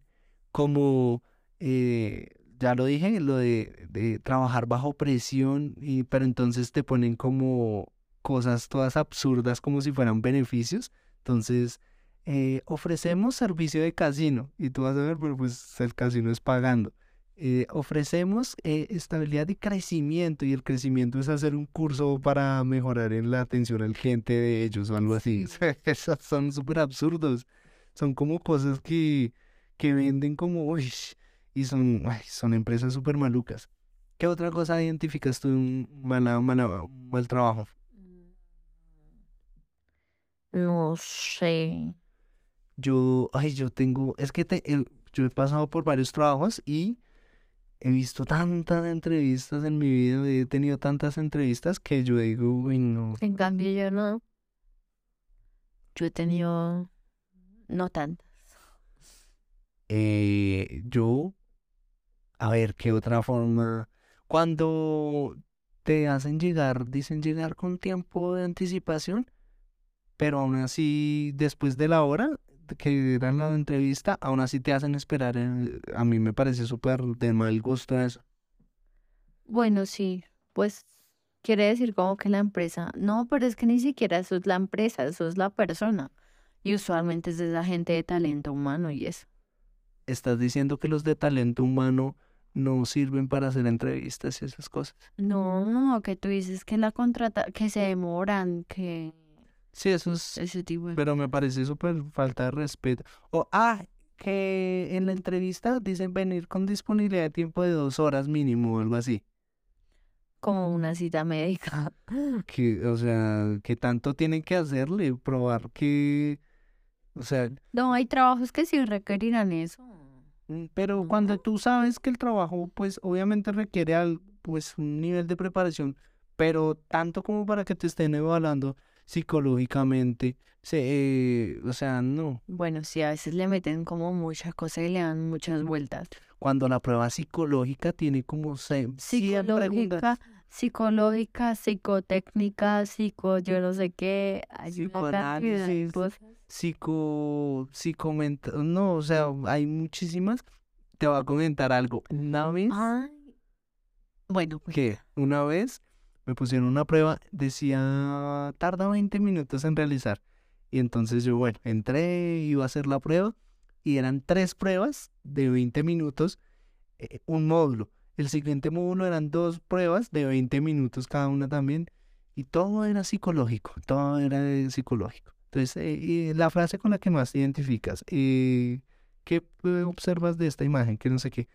como, eh, ya lo dije, lo de, de trabajar bajo presión, y, pero entonces te ponen como cosas todas absurdas como si fueran beneficios. Entonces, eh, ofrecemos servicio de casino y tú vas a ver, pero pues el casino es pagando. Eh, ofrecemos eh, estabilidad y crecimiento y el crecimiento es hacer un curso para mejorar en la atención al cliente de ellos o algo así. [LAUGHS] Esos son súper absurdos. Son como cosas que, que venden como, uy, y son, ay, son empresas súper malucas. ¿Qué otra cosa identificas tú de un mala- mal trabajo? No sé. Yo, ay, yo tengo, es que te- el- yo he pasado por varios trabajos y he visto tantas entrevistas en mi vida, he tenido tantas entrevistas que yo digo, uy, no. En cambio, yo no. Yo he tenido no tantas. Eh, yo, a ver, ¿qué otra forma? Cuando te hacen llegar, dicen llegar con tiempo de anticipación, pero aún así, después de la hora que era la entrevista, aún así te hacen esperar. eh, A mí me parece súper de mal gusto eso. Bueno, sí, pues quiere decir como que la empresa, no, pero es que ni siquiera eso es la empresa, eso es la persona. Y usualmente es de la gente de talento humano y eso. estás diciendo que los de talento humano no sirven para hacer entrevistas y esas cosas. No, no, que tú dices que la contrata, que se demoran, que Sí, eso es, ese tipo de... pero me parece súper falta de respeto. O, ah, que en la entrevista dicen venir con disponibilidad de tiempo de dos horas mínimo o algo así. como una cita médica. [LAUGHS] Que, o sea, que tanto tienen que hacerle, probar que, o sea, No, hay trabajos que sí requerirán eso. Mm, Pero cuando tú sabes que el trabajo, pues obviamente requiere al- pues un nivel de preparación, pero tanto como para que te estén evaluando psicológicamente, se, eh, o sea, no. Bueno, sí, a veces le meten como muchas cosas y le dan muchas vueltas. Cuando la prueba psicológica tiene como se- 100 preguntas. Psicológica, psicológica, psicotécnica, psico, yo no sé qué. Hay una cantidad de Psicoanálisis. cosas. psico, psicomenta, no, o sea, hay muchísimas. Te voy a comentar algo. Una vez Ay. Bueno, pues, que una vez me pusieron una prueba, decía, tarda 20 minutos en realizar. Y entonces yo, bueno, entré, iba a hacer la prueba y eran tres pruebas de 20 minutos, eh, un módulo. El siguiente módulo eran dos pruebas de 20 minutos cada una también. Y todo era psicológico, todo era psicológico. Entonces, eh, eh, la frase con la que más te identificas, eh, ¿qué observas de esta imagen? Que no sé qué.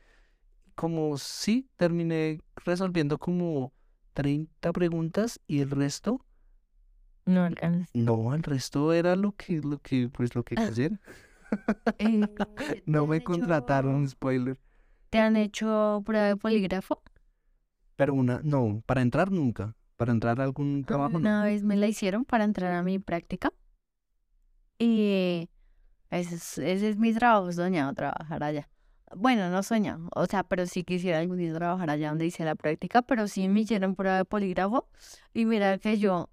Como sí, terminé resolviendo como 30 preguntas y el resto, No alcanzas. no, el resto era lo que, lo que, pues lo que Ah. cayera. Eh, ¿te [LAUGHS] No me contrataron, spoiler. ¿Te han hecho prueba de polígrafo? Pero una, no, para entrar nunca. Para entrar a algún trabajo, no. Una vez me la hicieron para entrar a mi práctica. Y ese es, ese es mi trabajo, soñado trabajar allá. Bueno, no soñado, o sea, pero sí quisiera algún día trabajar allá donde hice la práctica, pero sí me hicieron prueba de polígrafo. Y mira que yo,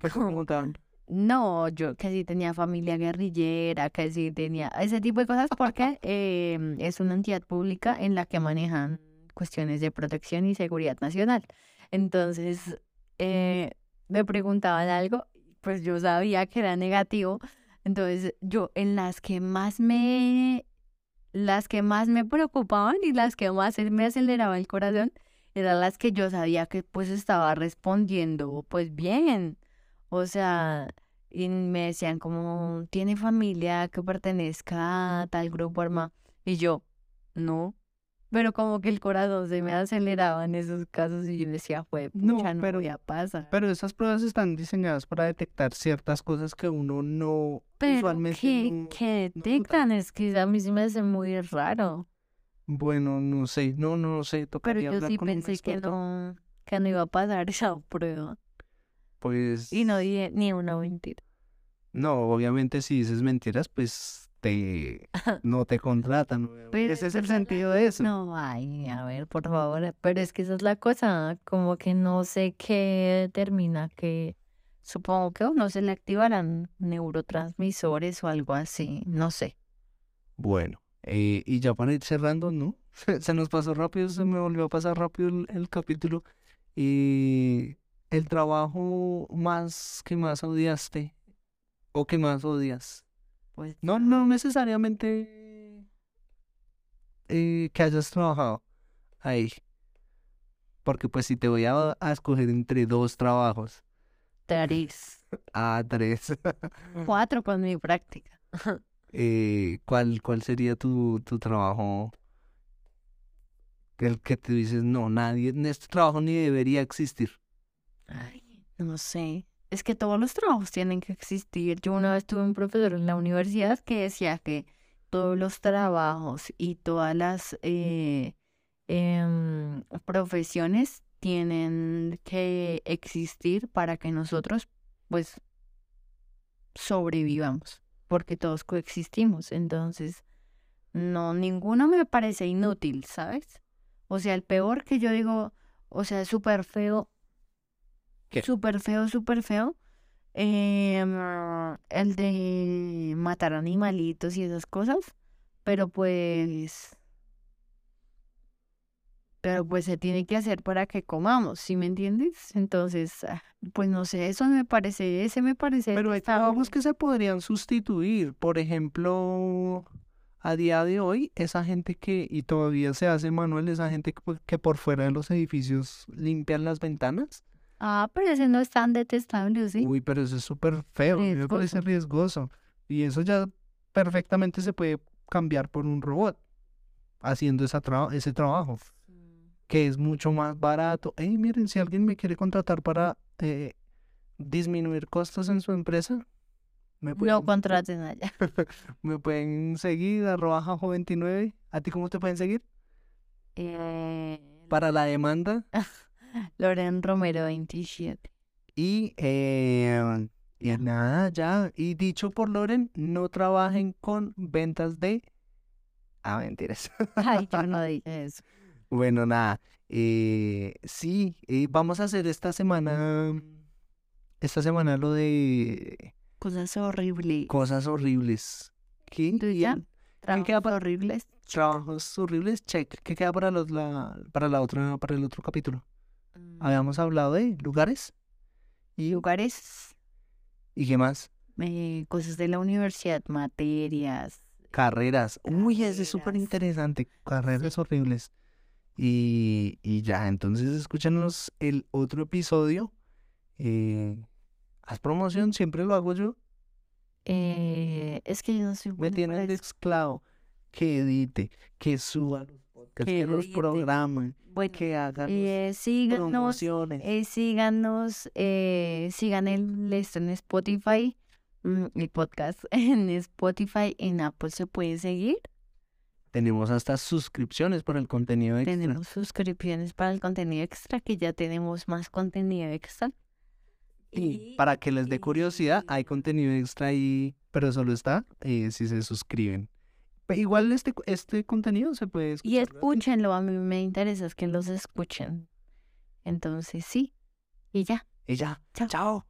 ¿Qué te preguntaban? No, yo que sí tenía familia guerrillera, que sí tenía ese tipo de cosas, porque eh, es una entidad pública en la que manejan cuestiones de protección y seguridad nacional. Entonces, eh, me preguntaban algo, pues yo sabía que era negativo. Entonces, yo en las que más me, las que más me preocupaban y las que más me aceleraban el corazón, eran las que yo sabía que pues estaba respondiendo pues bien. O sea, y me decían como, ¿tiene familia que pertenezca a tal grupo armado? Y yo, no. Pero como que el corazón se me aceleraba en esos casos y yo decía, fue, No, no pero- voy a pasar. Pero esas pruebas están diseñadas para detectar ciertas cosas que uno no Pero usualmente ¿qué, no- detectan? Es que a mí se me hace muy raro. Bueno, no sé, no, no sé, Pero tocaría yo hablar sí con pensé que no, que no iba a pasar [LAUGHS] esa prueba. Pues Y no dije ni una mentira. no, obviamente si dices mentiras, pues te [LAUGHS] no te contratan. Pero Ese es el sentido de eso. No, ay, a ver, por favor. Pero es que esa es la cosa, como que no sé qué determina que supongo que a uno se le activarán neurotransmisores o algo así, no sé. Bueno, eh, y ya para ir cerrando, ¿no? [LAUGHS] Se nos pasó rápido, se me volvió a pasar rápido el, el capítulo. Y el trabajo más que más odiaste o que más odias. Pues No, no necesariamente eh, que hayas trabajado ahí. Porque pues si te voy a, a escoger entre dos trabajos, tres, a [LAUGHS] tres, [LAUGHS] cuatro con mi práctica. eh, ¿cuál, cuál sería tu, tu trabajo? El que te dices, no, nadie, en este trabajo ni debería existir. Ay, no sé. Es que todos los trabajos tienen que existir. Yo una vez tuve un profesor en la universidad que decía que todos los trabajos y todas las eh, em, profesiones tienen que existir para que nosotros, pues, sobrevivamos, porque todos coexistimos. Entonces, no, ninguno me parece inútil, ¿sabes? O sea, el peor que yo digo, o sea, es súper feo. Súper feo, súper feo. em, el de matar animalitos y esas cosas. Pero pues. Pero pues se tiene que hacer para que comamos, ¿sí me entiendes? Entonces, ah, pues no sé, eso me parece, ese me parece. Pero hay trabajos que se podrían sustituir. Por ejemplo, a día de hoy, esa gente que, y todavía se hace manual, esa gente que, por- que por fuera de los edificios limpian las ventanas. Ah, pero ese no es tan detestable, ¿sí? Uy, pero eso es súper feo, me parece riesgoso. Y eso ya perfectamente se puede cambiar por un robot haciendo esa tra- ese trabajo, que es mucho más barato. Hey, miren, si alguien me quiere contratar para eh, disminuir costos en su empresa, me No pueden, contraten allá. [LAUGHS] me pueden seguir, arroba jajo29. ¿A ti cómo te pueden seguir? Eh, Para la demanda. [LAUGHS] [LAUGHS] [LAUGHS] Loren Romero 27. Y, eh, y nada, ya. Y dicho por Loren, no trabajen con ventas de... Ah, mentiras. [LAUGHS] Ay, yo no [LAUGHS] dije eso. Bueno, nada. eh, sí, eh, vamos a hacer esta semana... Esta semana lo de Cosas horribles. cosas horribles. ¿Qué? ¿Tú Y ya? Trabajos queda pa- horribles. Trabajos horribles, check. ¿Qué queda para los, la, para la otra, para el otro capítulo? Mm, Habíamos hablado de lugares y, Lugares, y qué más. eh, cosas de la universidad, materias. Carreras. Uy, ese es súper interesante. Carreras horribles. Y, y ya, entonces escúchanos el otro episodio. eh, Haz promoción, siempre lo hago yo. Eh, es que yo no soy Me tienen de esclavo. Que edite, que suba Que que los programen, Bueno, que hagan eh, síganos, promociones. eh, síganos, eh, sigan el esto en Spotify, mm, el podcast [LAUGHS] en Spotify, en Apple se puede seguir. Tenemos hasta suscripciones por el contenido extra. Tenemos suscripciones para el contenido extra, que ya tenemos más contenido extra. Y para que les dé curiosidad, hay contenido extra ahí, pero solo está si se suscriben. Igual este, este contenido se puede Y escuchar gratis. escúchenlo, a mí me interesa es que los escuchen. Entonces, sí. Y ya. Y ya. Chao. Chao.